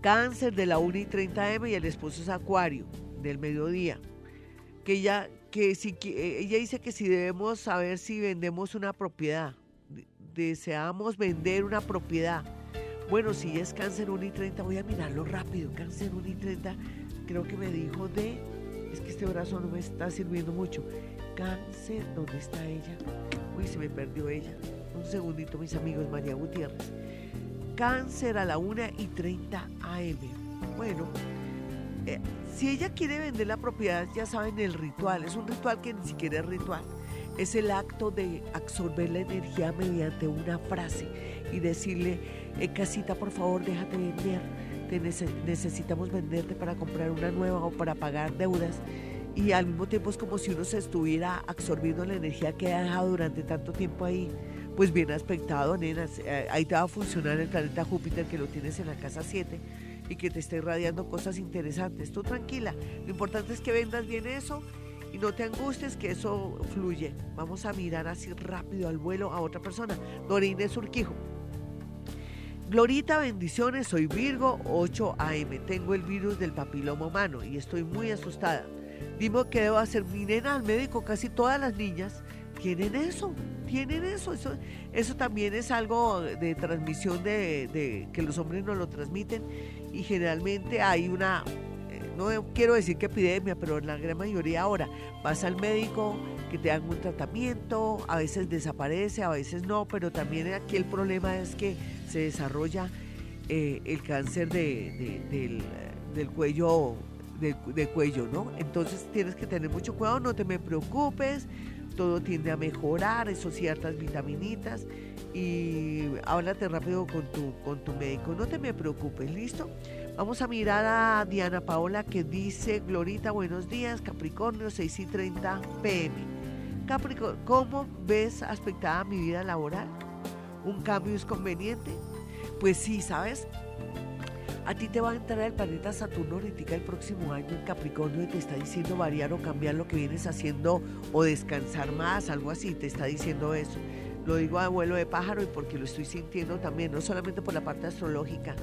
Cáncer de la 1 y 30 M y el esposo es Acuario del mediodía. Que ella, que si, ella dice que si debemos saber si vendemos una propiedad, deseamos vender una propiedad. Bueno, si es cáncer 1 y 30, voy a mirarlo rápido. Cáncer 1 y 30, creo que me dijo de. Es que este brazo no me está sirviendo mucho. Cáncer, ¿dónde está ella? Uy, se me perdió ella. Un segundito, mis amigos, María Gutiérrez. Cáncer a la 1 y 30 AM. Bueno, eh, si ella quiere vender la propiedad, ya saben el ritual. Es un ritual que ni siquiera es ritual. Es el acto de absorber la energía mediante una frase y decirle, eh, casita, por favor, déjate vender. Necesitamos venderte para comprar una nueva o para pagar deudas. Y al mismo tiempo es como si uno se estuviera absorbiendo la energía que ha dejado durante tanto tiempo ahí pues bien aspectado, nenas. Eh, ahí te va a funcionar el planeta Júpiter que lo tienes en la casa 7 y que te está irradiando cosas interesantes. Tú tranquila, lo importante es que vendas bien eso y no te angusties que eso fluye. Vamos a mirar así rápido al vuelo a otra persona. Dorine Surquijo. Glorita, bendiciones, soy Virgo 8 AM. Tengo el virus del papiloma humano y estoy muy asustada. Dime que debo hacer mi nena al médico, casi todas las niñas tienen eso, tienen eso. Eso, eso también es algo de transmisión de, que los hombres nos lo transmiten y generalmente hay una, eh, no quiero decir que epidemia, pero en la gran mayoría ahora vas al médico que te dan un tratamiento, a veces desaparece, a veces no, pero también aquí el problema es que se desarrolla eh, el cáncer del, cuello de, cuello, ¿no? Entonces tienes que tener mucho cuidado, no te me preocupes, todo tiende a mejorar, eso ciertas vitaminitas y háblate rápido con tu, con tu médico, no te me preocupes, ¿listo? Vamos a mirar a Diana Paola que dice, Glorita, buenos días, Capricornio, 6 y 30 pm. Capricornio, ¿cómo ves aspectada mi vida laboral? ¿Un cambio es conveniente? Pues sí, ¿sabes? A ti te va a entrar el planeta Saturno ahorita el próximo año en Capricornio y te está diciendo variar o cambiar lo que vienes haciendo o descansar más, algo así, te está diciendo eso. Lo digo a abuelo de pájaro y porque lo estoy sintiendo también, no solamente por la parte astrológica.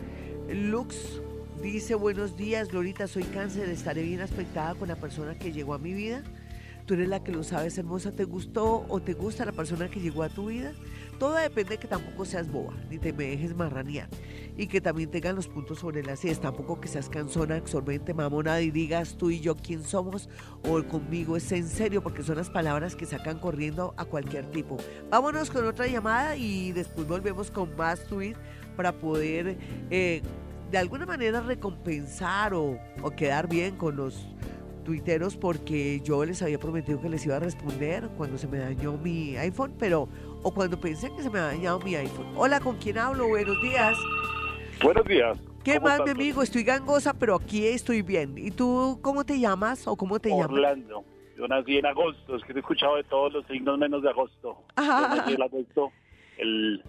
Lux dice, buenos días, Glorita, soy cáncer, estaré bien aspectada con la persona que llegó a mi vida. Tú eres la que lo sabes, hermosa, ¿te gustó o te gusta la persona que llegó a tu vida? Todo depende de que tampoco seas boba, ni te me dejes marranear. Y que también tengan los puntos sobre las ideas, tampoco que seas cansona, absorbente, mamona, y digas tú y yo quién somos, o conmigo es en serio, porque son las palabras que sacan corriendo a cualquier tipo. Vámonos con otra llamada y después volvemos con más tweet para poder eh, de alguna manera recompensar o quedar bien con los tuiteros porque yo les había prometido que les iba a responder cuando se me dañó mi iPhone, pero o cuando pensé que se me había dañado mi iPhone. Hola, ¿con quién hablo? Buenos días. Buenos días. ¿Qué más, mi amigo? Estoy gangosa, pero aquí estoy bien. ¿Y tú cómo te llamas o cómo te llamas? Orlando. Yo nací en agosto, es que he escuchado de todos los signos menos de agosto. Ajá. Yo nací en agosto, el,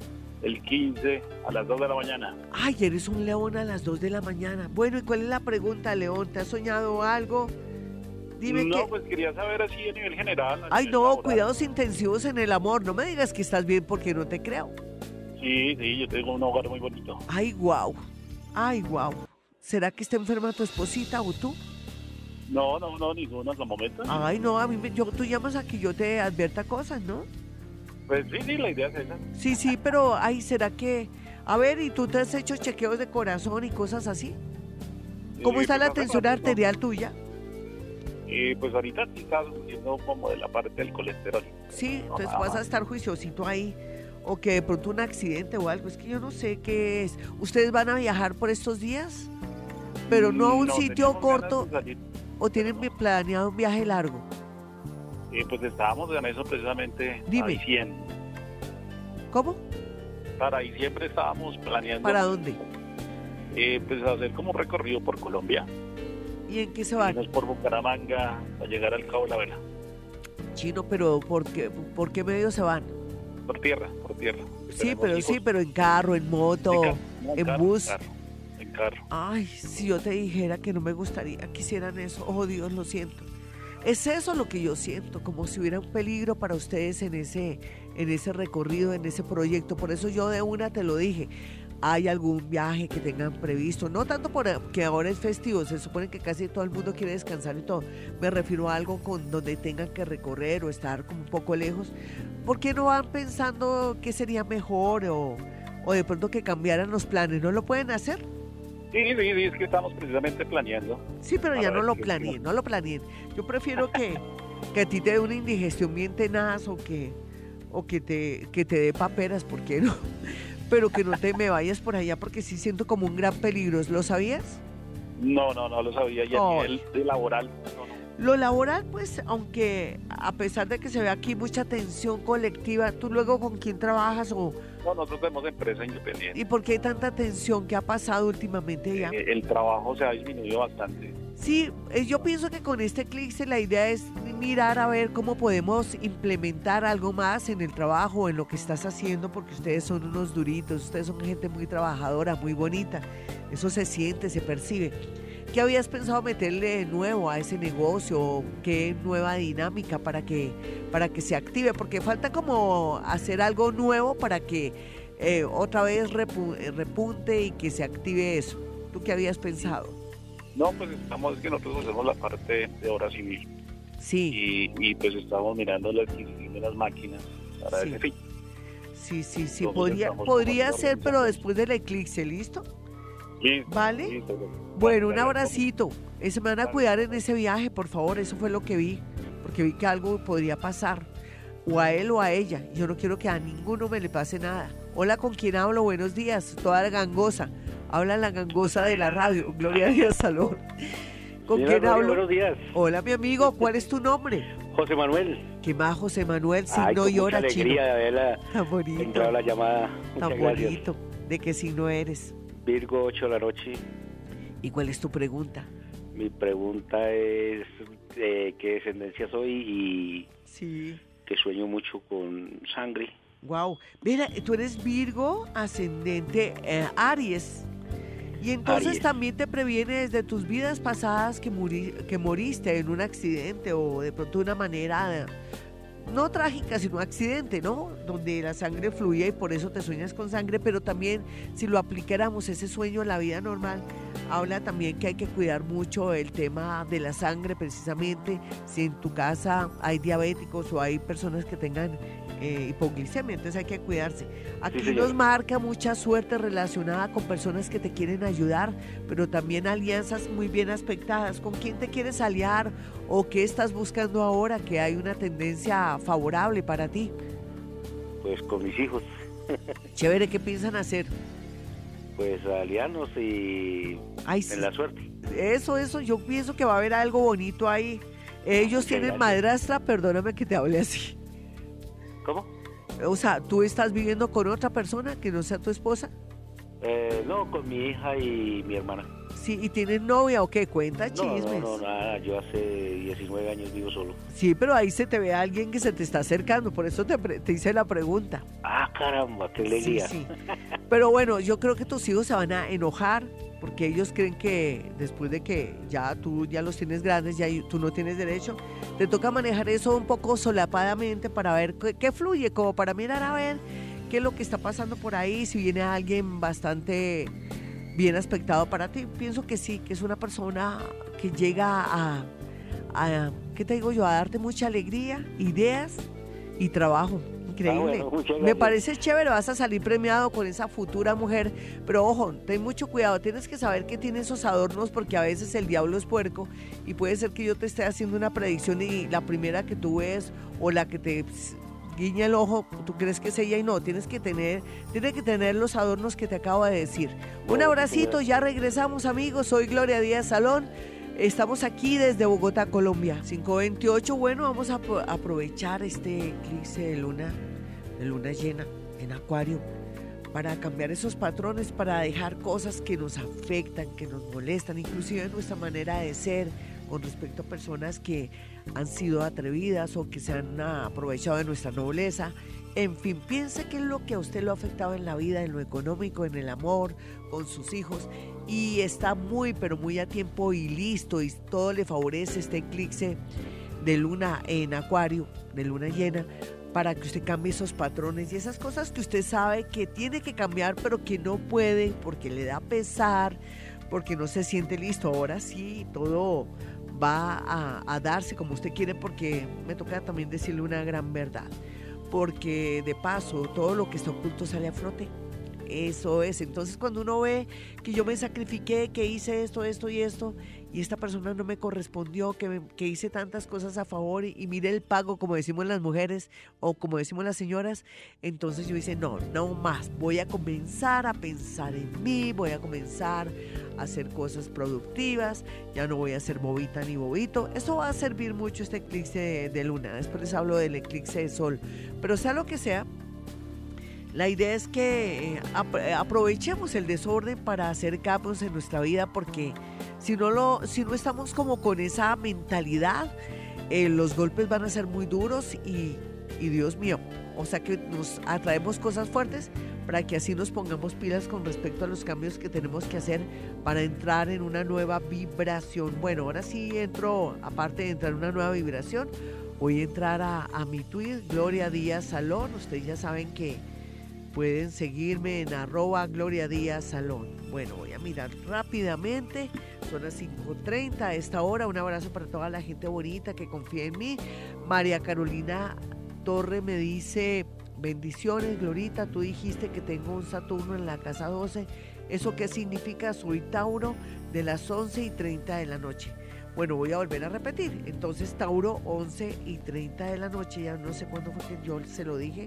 el 15 a las 2 de la mañana. Ay, eres un león a las 2 de la mañana. Bueno, ¿y cuál es la pregunta, León? ¿Te has soñado algo? Dime no, que... pues quería saber así a nivel general. a Ay, nivel no, laboral. cuidados intensivos en el amor. No me digas que estás bien porque no te creo. Sí, sí, yo tengo un hogar muy bonito. Ay, guau. Ay, guau. ¿Será que está enferma tu esposita o tú? No, no, no, ninguno hasta el momento. Ay, no, a mí me, yo, tú llamas a que yo te advierta cosas, ¿no? Pues sí, sí, la idea es esa. Sí, sí, pero, ay, ¿será que... A ver, ¿y tú te has hecho chequeos de corazón y cosas así? ¿Cómo Sí, está pues, la tensión arterial tuya? Eh, pues ahorita sí está subiendo como de la parte del colesterol. Sí, entonces Ajá. vas a estar juiciosito ahí. O que de pronto un accidente o algo. Es que yo no sé qué es. ¿Ustedes van a viajar por estos días? Pero no a un No, sitio corto salir. o tienen planeado un viaje largo. Eh, pues estábamos en eso precisamente Dime. diciembre. ¿Cómo? Para diciembre estábamos planeando. ¿Para dónde? Eh, pues hacer como recorrido por Colombia. ¿Y en qué se van? Irnos por Bucaramanga a llegar al Cabo de la Vela. Chino, pero ¿por qué, por qué medio se van? Por tierra, por tierra. Sí, Tenemos pero hijos. sí, pero en carro, en moto, En carro, no, en carro, bus. carro, en carro. Ay, si yo te dijera que no me gustaría que hicieran eso, oh Dios, lo siento. Es eso lo que yo siento, como si hubiera un peligro para ustedes en ese, en ese recorrido, en ese proyecto. Por eso yo de una te lo dije. ¿Hay algún viaje que tengan previsto? No tanto porque ahora es festivo, se supone que casi todo el mundo quiere descansar y todo. Me refiero a algo con donde tengan que recorrer o estar como un poco lejos. ¿Por qué no van pensando qué sería mejor o, o de pronto que cambiaran los planes? ¿No lo pueden hacer? Sí, sí, sí, es que estamos precisamente planeando. Sí, pero ya no lo sí, planeé, no lo planeé. Yo prefiero que, que a ti te dé una indigestión bien tenaz o que, o que te, que te dé paperas, ¿por qué no? Pero que no te me vayas por allá porque sí siento como un gran peligro. ¿Lo sabías? No, no, no lo sabía. Y a Ay. nivel de laboral, no, no. Lo laboral, pues, aunque a pesar de que se ve aquí mucha tensión colectiva, ¿tú luego con quién trabajas o No, nosotros tenemos empresa independiente. y por qué hay tanta tensión que ha pasado últimamente ya? Eh, el trabajo se ha disminuido bastante. Sí, eh, yo pienso que con este clic la idea es mirar a ver cómo podemos implementar algo más en el trabajo, en lo que estás haciendo, porque ustedes son unos duritos, ustedes son gente muy trabajadora, muy bonita. Eso se siente, se percibe. ¿Qué habías pensado meterle de nuevo a ese negocio? ¿Qué nueva dinámica para que, para que se active? Porque falta como hacer algo nuevo para que eh, otra vez repu- repunte y que se active eso. ¿Tú qué habías pensado? No, pues estamos, es que nosotros hacemos la parte de obra civil Sí. y, y pues estamos mirando la adquisición de las máquinas para Sí. ese fin. Sí, sí, sí, Entonces podría, podría ser, pero después del eclipse, ¿listo? Listo, ¿Vale? listo. Bueno, un abracito. Eh, Se me van a cuidar en ese viaje, por favor, eso fue lo que vi, porque vi que algo podría pasar, o a él o a ella. Yo no quiero que a ninguno me le pase nada. Hola, ¿con quién hablo? Buenos días, toda la gangosa. Habla la gangosa de la radio, Gloria Díaz Salón. ¿Con Señora quién Gloria, hablo? Buenos días, Hola, mi amigo, ¿cuál es tu nombre? José Manuel. ¿Qué más, José Manuel? Ay, hora, mucha chino. alegría de haberla Tan bonito, la llamada. tan Muchas gracias. bonito. ¿De qué signo eres? Virgo, 8 de la noche. ¿Y cuál es tu pregunta? Mi pregunta es de qué descendencia soy y Sí. que sueño mucho con sangre. Wow. Mira, tú eres Virgo, ascendente eh, Aries. Y entonces Aries. también te previene desde tus vidas pasadas que, muri- que moriste en un accidente o de pronto de una manera no trágica, sino accidente, ¿no? Donde la sangre fluía y por eso te sueñas con sangre, pero también si lo aplicáramos ese sueño en la vida normal, habla también que hay que cuidar mucho el tema de la sangre, precisamente si en tu casa hay diabéticos o hay personas que tengan eh, hipoglicemia, entonces hay que cuidarse. Aquí nos marca mucha suerte relacionada con personas que te quieren ayudar, pero también alianzas muy bien aspectadas. ¿Con quién te quieres aliar o qué estás buscando ahora que hay una tendencia favorable para ti? Pues con mis hijos, Chévere, ¿qué piensan hacer? pues alianos y Ay, sí. en la suerte. Eso, eso, yo pienso que va a haber algo bonito ahí. Ellos Muchas tienen gracias. madrastra, perdóname que te hable así. ¿Cómo? O sea, ¿tú estás viviendo con otra persona que no sea tu esposa? Eh, no, con mi hija y mi hermana. Sí, ¿y tienen novia o qué? Cuenta No, chismes. no, no, nada, yo hace 19 años vivo solo. Sí, pero ahí se te ve a alguien que se te está acercando, por eso te, te hice la pregunta. Ah, caramba, qué Sí, alegría. sí. Pero bueno, yo creo que tus hijos se van a enojar porque ellos creen que después de que ya tú ya los tienes grandes, ya tú no tienes derecho, te toca manejar eso un poco solapadamente para ver qué, qué fluye, como para mirar a ver qué es lo que está pasando por ahí, si viene alguien bastante bien aspectado para ti. Pienso que sí, que es una persona que llega a, a ¿qué te digo yo? A darte mucha alegría, ideas y trabajo. Increíble. Ah, bueno, Me parece chévere, vas a salir premiado con esa futura mujer, pero ojo, ten mucho cuidado, tienes que saber que tiene esos adornos porque a veces el diablo es puerco y puede ser que yo te esté haciendo una predicción y la primera que tú ves o la que te guiña el ojo, tú crees que es ella y no, tienes que tener, tiene que tener los adornos que te acabo de decir. Un abracito, ya regresamos amigos, soy Gloria Díaz Salón. Estamos aquí desde Bogotá, Colombia. 528. Bueno, vamos a apro- aprovechar este eclipse de luna, de luna llena en Acuario para cambiar esos patrones, para dejar cosas que nos afectan, que nos molestan, inclusive nuestra manera de ser con respecto a personas que han sido atrevidas o que se han ah, aprovechado de nuestra nobleza. En fin, piense qué es lo que a usted lo ha afectado en la vida, en lo económico, en el amor, con sus hijos. Y está muy, pero muy a tiempo y listo. Y todo le favorece este eclipse de luna en acuario, de luna llena, para que usted cambie esos patrones y esas cosas que usted sabe que tiene que cambiar, pero que no puede porque le da pesar, porque no se siente listo. Ahora sí, todo va a, darse como usted quiere, porque me toca también decirle una gran verdad. Porque de paso, todo lo que está oculto sale a flote. Eso es. Entonces, cuando uno ve que yo me sacrifiqué, que hice esto, esto y esto, y esta persona no me correspondió, que, que hice tantas cosas a favor y, y mire el pago, como decimos las mujeres o como decimos las señoras, entonces yo dice, no, no más, voy a comenzar a pensar en mí, voy a comenzar a hacer cosas productivas, ya no voy a ser bobita ni bobito. Eso va a servir mucho este eclipse de, de luna, después les hablo del eclipse de sol, pero sea lo que sea, la idea es que eh, eh, aprovechemos el desorden para hacer cambios en nuestra vida porque si no, lo, si no estamos como con esa mentalidad, eh, los golpes van a ser muy duros y, y Dios mío, o sea que nos atraemos cosas fuertes para que así nos pongamos pilas con respecto a los cambios que tenemos que hacer para entrar en una nueva vibración. Bueno, ahora sí entro, aparte de entrar en una nueva vibración, voy a entrar a, a mi tweet, Gloria Díaz Salón. Ustedes ya saben que pueden seguirme en arroba Gloria Díaz Salón. Bueno, voy a mirar rápidamente. Son las 5.30 a esta hora. Un abrazo para toda la gente bonita que confía en mí. María Carolina Torre me dice, bendiciones, Glorita. Tú dijiste que tengo un Saturno en la casa 12. ¿Eso qué significa? Soy Tauro de las 11 y 30 de la noche. Bueno, voy a volver a repetir. Entonces, Tauro, 11 y 30 de la noche. Ya no sé cuándo fue que yo se lo dije.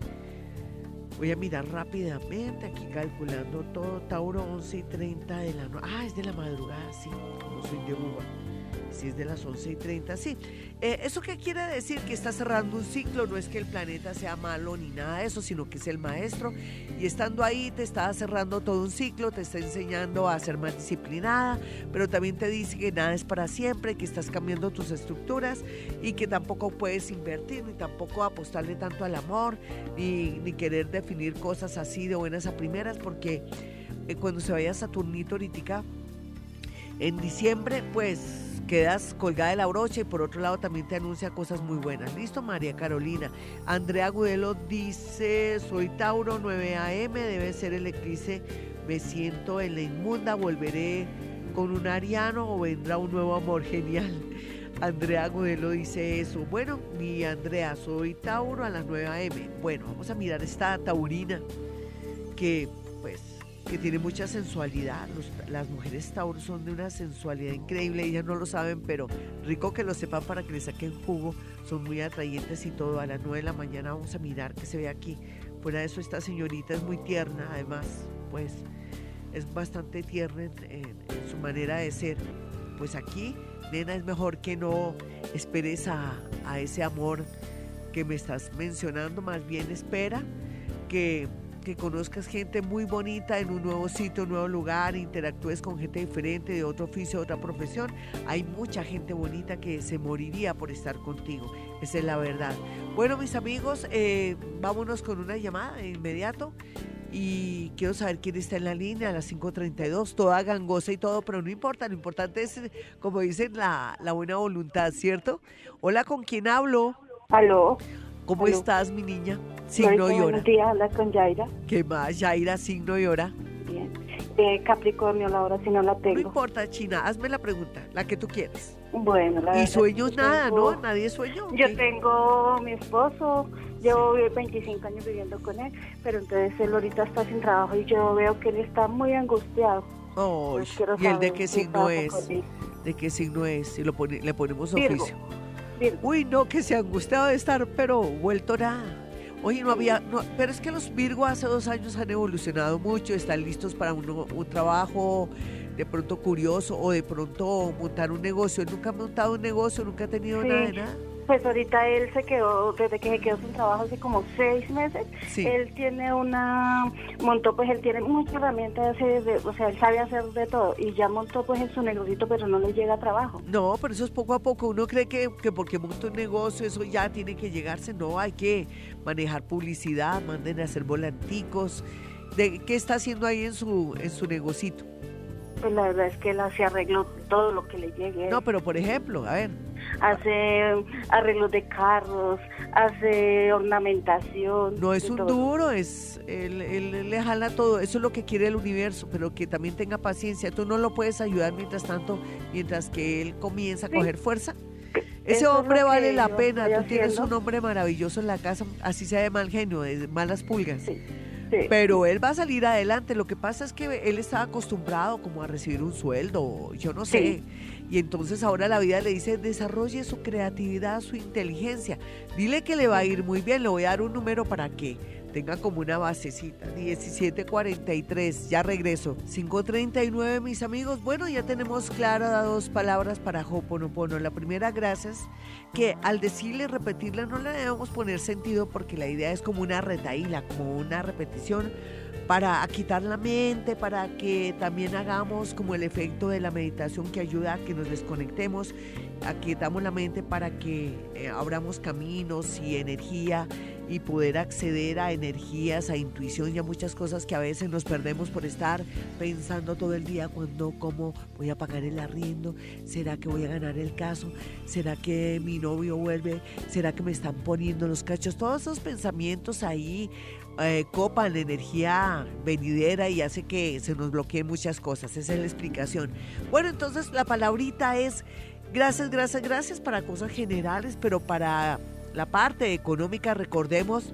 Voy a mirar rápidamente aquí calculando todo. Tauro 11 y 30 de la noche. Ah, es de la madrugada, sí. No soy de uva. Si es de las 11 y 30, sí. Eh, ¿Eso qué quiere decir? Que está cerrando un ciclo. No es que el planeta sea malo ni nada de eso, sino que es el maestro. Y estando ahí te está cerrando todo un ciclo, te está enseñando a ser más disciplinada, pero también te dice que nada es para siempre, que estás cambiando tus estructuras y que tampoco puedes invertir, ni tampoco apostarle tanto al amor, ni, ni querer definir cosas así de buenas a primeras, porque eh, cuando se vaya Saturnito ahorita, en diciembre, pues quedas colgada de la brocha y por otro lado también te anuncia cosas muy buenas. Listo, María Carolina. Andrea Gudelo dice, soy Tauro 9 AM, debe ser el me siento en la inmunda, volveré con un ariano o vendrá un nuevo amor genial. Andrea Gudelo dice eso. Bueno, mi Andrea, soy Tauro a las 9 a.m. Bueno, vamos a mirar esta taurina que, que tiene mucha sensualidad. las mujeres Tauro son de una sensualidad increíble. Ellas no lo saben, pero rico que lo sepan para que les saquen jugo. Son muy atrayentes y todo. A las 9 de la mañana vamos a mirar qué se ve aquí. Fuera de eso, esta señorita es muy tierna. Además, pues, es bastante tierna en su manera de ser. Pues aquí nena, es mejor que no esperes a, ese amor que me estás mencionando, más bien espera que, que, conozcas gente muy bonita en un nuevo sitio, un nuevo lugar, interactúes con gente diferente, de otro oficio, otra profesión. Hay mucha gente bonita que se moriría por estar contigo, esa es la verdad. Bueno, mis amigos, eh, vámonos con una llamada de inmediato y quiero saber quién está en la línea a las 5.32, toda gangosa y todo, pero no importa, lo importante es, como dicen, la, buena voluntad, ¿cierto? Hola, ¿con quién hablo? Aló. ¿Cómo estás, mi niña? Signo y hora. Buenos días, habla con Yaira. ¿Qué más, Yaira, signo y hora? Bien. Eh, Capricornio, la hora si no la tengo. No importa, China, hazme la pregunta, la que tú quieras. Bueno, la Y sueños nada, ¿no? Nadie sueño. Yo tengo mi esposo, Llevo 25 años viviendo con él, pero entonces él ahorita está sin trabajo y yo veo que él está muy angustiado. Oh, ¿Y él de qué signo es? ¿De qué signo es? Si lo le ponemos oficio. Uy, no, que se ha angustiado de estar, pero vuelto nada. Oye, no había, no, pero es que los Virgo hace dos años han evolucionado mucho, están listos para un, un trabajo de pronto curioso o de pronto montar un negocio. nunca ha montado un negocio, nunca ha tenido nada de nada. Pues ahorita él se quedó, desde que se quedó sin trabajo hace como seis meses, él tiene una, montó pues él tiene muchas herramientas, de, o sea, él sabe hacer de todo y ya montó pues en su negocito, pero no le llega a trabajo. No, pero eso es poco a poco, uno cree que, que porque monta un negocio eso ya tiene que llegarse, no, hay que manejar publicidad, manden a hacer volanticos. ¿De qué está haciendo ahí en su, en su negocito? Pues la verdad es que él hace arreglo todo lo que le llegue. No, pero por ejemplo, a ver. Hace arreglos de carros, hace ornamentación. No es un duro, es él, él, le jala todo. Eso es lo que quiere el universo, pero que también tenga paciencia. Tú no lo puedes ayudar mientras tanto, mientras que él comienza a coger fuerza. Ese hombre vale la pena. Tú tienes un hombre maravilloso en la casa, así sea de mal genio, de malas pulgas. Sí. Pero él va a salir adelante. Lo que pasa es que él estaba acostumbrado como a recibir un sueldo, yo no sé. Y entonces ahora la vida le dice, desarrolle su creatividad, su inteligencia. Dile que le va a ir muy bien. Le voy a dar un número para que tenga como una basecita. 1743, ya regreso. 539, mis amigos. Bueno, ya tenemos claras dos palabras para Hoponopono. La primera, gracias, que al decirle, repetirla, no le debemos poner sentido porque la idea es como una retaíla, como una repetición para quitar la mente, para que también hagamos como el efecto de la meditación que ayuda a que nos desconectemos, aquietamos la mente para que eh, abramos caminos y energía y poder acceder a energías, a intuición y a muchas cosas que a veces nos perdemos por estar pensando todo el día cuando, cómo voy a pagar el arriendo, será que voy a ganar el caso, será que mi novio vuelve, será que me están poniendo los cachos, todos esos pensamientos ahí eh, copan energía venidera y hace que se nos bloqueen muchas cosas. Esa es la explicación. Bueno, entonces la palabrita es gracias, gracias, gracias para cosas generales, pero para la parte económica, recordemos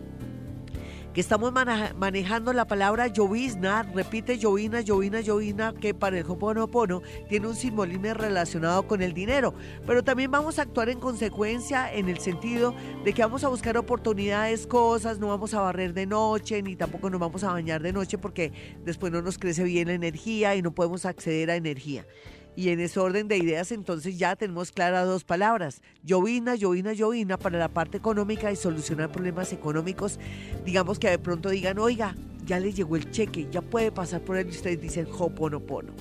que estamos manejando la palabra llovizna, repite llovina, llovina, llovina, que para el Hoponopono tiene un simbolismo relacionado con el dinero. Pero también vamos a actuar en consecuencia en el sentido de que vamos a buscar oportunidades, cosas, no vamos a barrer de noche, ni tampoco nos vamos a bañar de noche porque después no nos crece bien la energía y no podemos acceder a energía. Y en ese orden de ideas, entonces ya tenemos claras dos palabras: llovina, llovina, llovina para la parte económica y solucionar problemas económicos. Digamos que de pronto digan, oiga, ya les llegó el cheque, ya puede pasar por él y ustedes dicen hoponopono.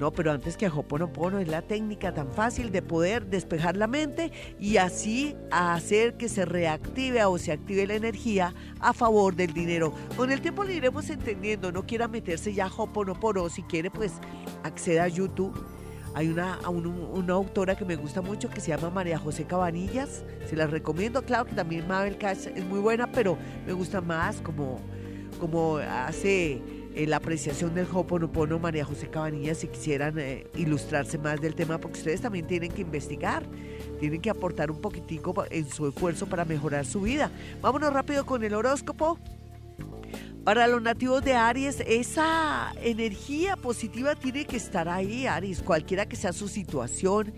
No, pero antes que Hoponopono es la técnica tan fácil de poder despejar la mente y así hacer que se reactive o se active la energía a favor del dinero. Con el tiempo le iremos entendiendo, no quiera meterse ya Hoponopono, si quiere pues acceda a YouTube. Hay una, una, autora que me gusta mucho que se llama María José Cabanillas, se la recomiendo, claro que también Mabel Cash es muy buena, pero me gusta más como, como hace eh, la apreciación del Hoponopono María José Cabanillas si quisieran eh, ilustrarse más del tema, porque ustedes también tienen que investigar, tienen que aportar un poquitico en su esfuerzo para mejorar su vida. Vámonos rápido con el horóscopo. Para los nativos de Aries, esa energía positiva tiene que estar ahí, Aries, cualquiera que sea su situación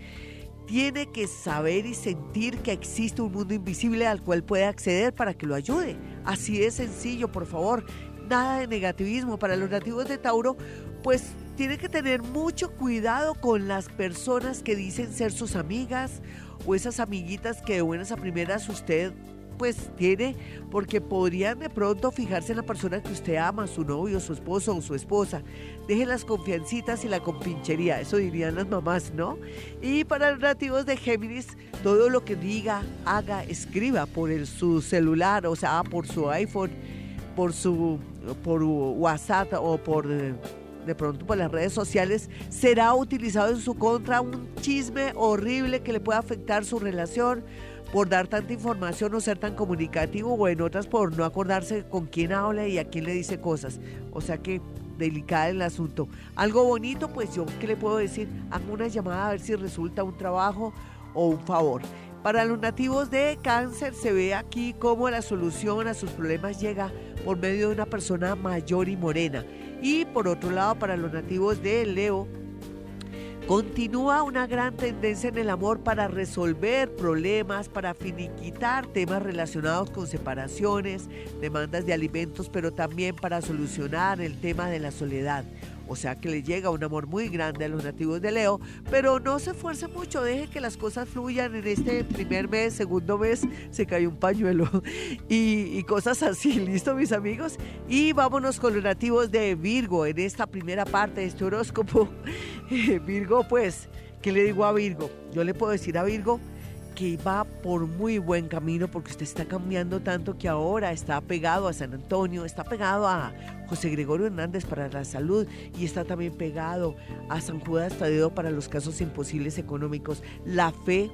tiene que saber y sentir que existe un mundo invisible al cual puede acceder para que lo ayude. Así de sencillo, por favor nada de negativismo. Para los nativos de Tauro, pues tiene que tener mucho cuidado con las personas que dicen ser sus amigas o esas amiguitas que de buenas a primeras usted pues tiene, porque podrían de pronto fijarse en la persona que usted ama, su novio, su esposo o su esposa. Deje las confiancitas y la compinchería, eso dirían las mamás, ¿no? Y para los nativos de Géminis, todo lo que diga, haga, escriba por su celular, o sea, por su iPhone, por su por WhatsApp o por de pronto por las redes sociales será utilizado en su contra un chisme horrible que le pueda afectar su relación por dar tanta información o ser tan comunicativo o en otras por no acordarse con quién habla y a quién le dice cosas. O sea que delicada el asunto. Algo bonito, pues yo, ¿qué le puedo decir? Hago una llamada a ver si resulta un trabajo o un favor. Para los nativos de cáncer se ve aquí cómo la solución a sus problemas llega por medio de una persona mayor y morena. Y por otro lado, para los nativos de Leo, Continúa una gran tendencia en el amor para resolver problemas, para finiquitar temas relacionados con separaciones, demandas de alimentos, pero también para solucionar el tema de la soledad. O sea que le llega un amor muy grande a los nativos de Leo, pero no se esfuerce mucho, deje que las cosas fluyan en este primer mes, segundo mes, se cae un pañuelo y, y cosas así, ¿listo mis amigos? Y vámonos con los nativos de Virgo en esta primera parte de este horóscopo. Virgo, pues, ¿qué le digo a Virgo? Yo le puedo decir a Virgo, que va por muy buen camino porque usted está cambiando tanto que ahora está pegado a San Antonio, está pegado a José Gregorio Hernández para la salud y está también pegado a San Judas Tadeo para los casos imposibles económicos. La fe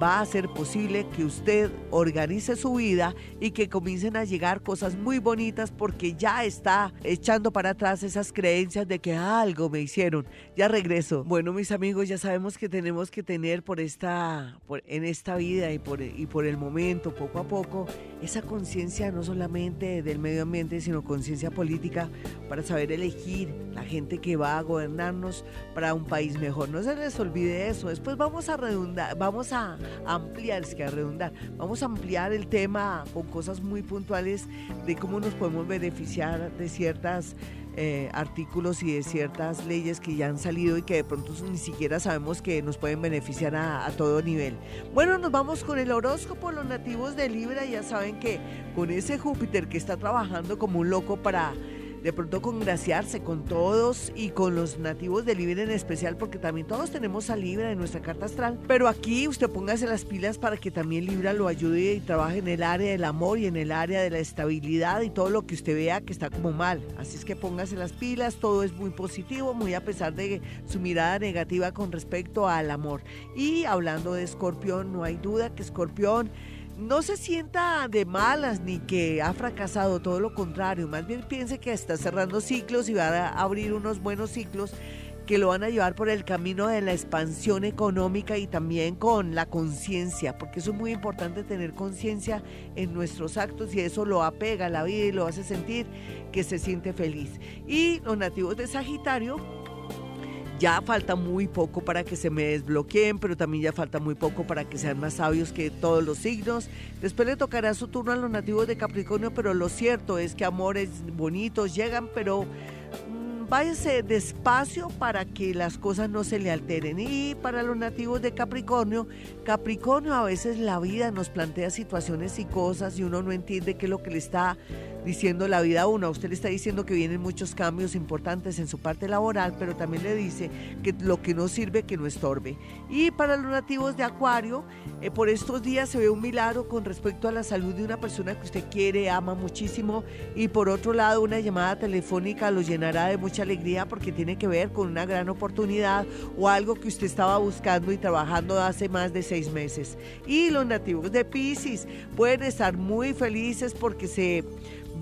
va a ser posible que usted organice su vida y que comiencen a llegar cosas muy bonitas porque ya está echando para atrás esas creencias de que algo me hicieron. Ya regreso. Bueno, mis amigos, ya sabemos que tenemos que tener por esta, por, en esta vida y por, y por el momento, poco a poco, esa conciencia no solamente del medio ambiente, sino conciencia política para saber elegir la gente que va a gobernarnos para un país mejor. No se les olvide eso. Después vamos a redundar, vamos a ampliar, es que a redundar, vamos a ampliar el tema con cosas muy puntuales de cómo nos podemos beneficiar de ciertas eh, artículos y de ciertas leyes que ya han salido y que de pronto ni siquiera sabemos que nos pueden beneficiar a, a, todo nivel. Bueno, nos vamos con el horóscopo. Los nativos de Libra ya saben que con ese Júpiter que está trabajando como un loco para de pronto congraciarse con todos y con los nativos de Libra en especial, porque también todos tenemos a Libra en nuestra carta astral. Pero aquí usted póngase las pilas para que también Libra lo ayude y trabaje en el área del amor y en el área de la estabilidad y todo lo que usted vea que está como mal. Así es que póngase las pilas, todo es muy positivo, muy a pesar de su mirada negativa con respecto al amor. Y hablando de Escorpión, no hay duda que Escorpión no se sienta de malas ni que ha fracasado, todo lo contrario, más bien piense que está cerrando ciclos y va a abrir unos buenos ciclos que lo van a llevar por el camino de la expansión económica y también con la conciencia, porque eso es muy importante tener conciencia en nuestros actos y eso lo apega a la vida y lo hace sentir que se siente feliz. Y los nativos de Sagitario ya falta muy poco para que se me desbloqueen, pero también ya falta muy poco para que sean más sabios que todos los signos. Después le tocará su turno a los nativos de Capricornio, pero lo cierto es que amores bonitos llegan, pero mm, váyase despacio para que las cosas no se le alteren. Y para los nativos de Capricornio, Capricornio a veces la vida nos plantea situaciones y cosas y uno no entiende qué es lo que le está diciendo la vida una. Usted le está diciendo que vienen muchos cambios importantes en su parte laboral, pero también le dice que lo que no sirve, que no estorbe. Y para los nativos de Acuario, eh, por estos días se ve un milagro con respecto a la salud de una persona que usted quiere, ama muchísimo. Y por otro lado, una llamada telefónica lo llenará de mucha alegría porque tiene que ver con una gran oportunidad o algo que usted estaba buscando y trabajando hace más de seis meses. Y los nativos de Pisces pueden estar muy felices porque se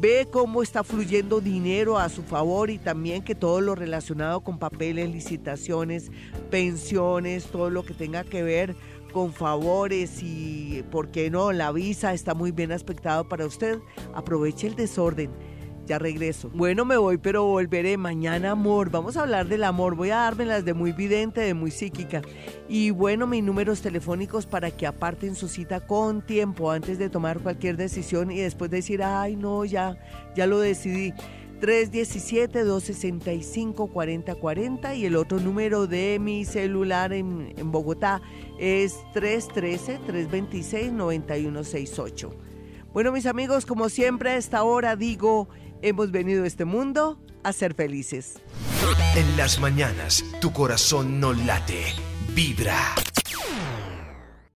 ve cómo está fluyendo dinero a su favor y también que todo lo relacionado con papeles, licitaciones, pensiones, todo lo que tenga que ver con favores y, ¿por qué no? La visa está muy bien aspectado para usted. Aproveche el desorden regreso. Bueno, me voy, pero volveré mañana, amor. Vamos a hablar del amor. Voy a darme las de muy vidente, de muy psíquica. Y bueno, mis números telefónicos para que aparten su cita con tiempo antes de tomar cualquier decisión y después decir, ay, no, ya, ya lo decidí. 317-265-4040 y el otro número de mi celular en, en Bogotá es 313-326-9168. Bueno, mis amigos, como siempre a esta hora digo, Hemos venido a este mundo a ser felices. En las mañanas, tu corazón no late, vibra.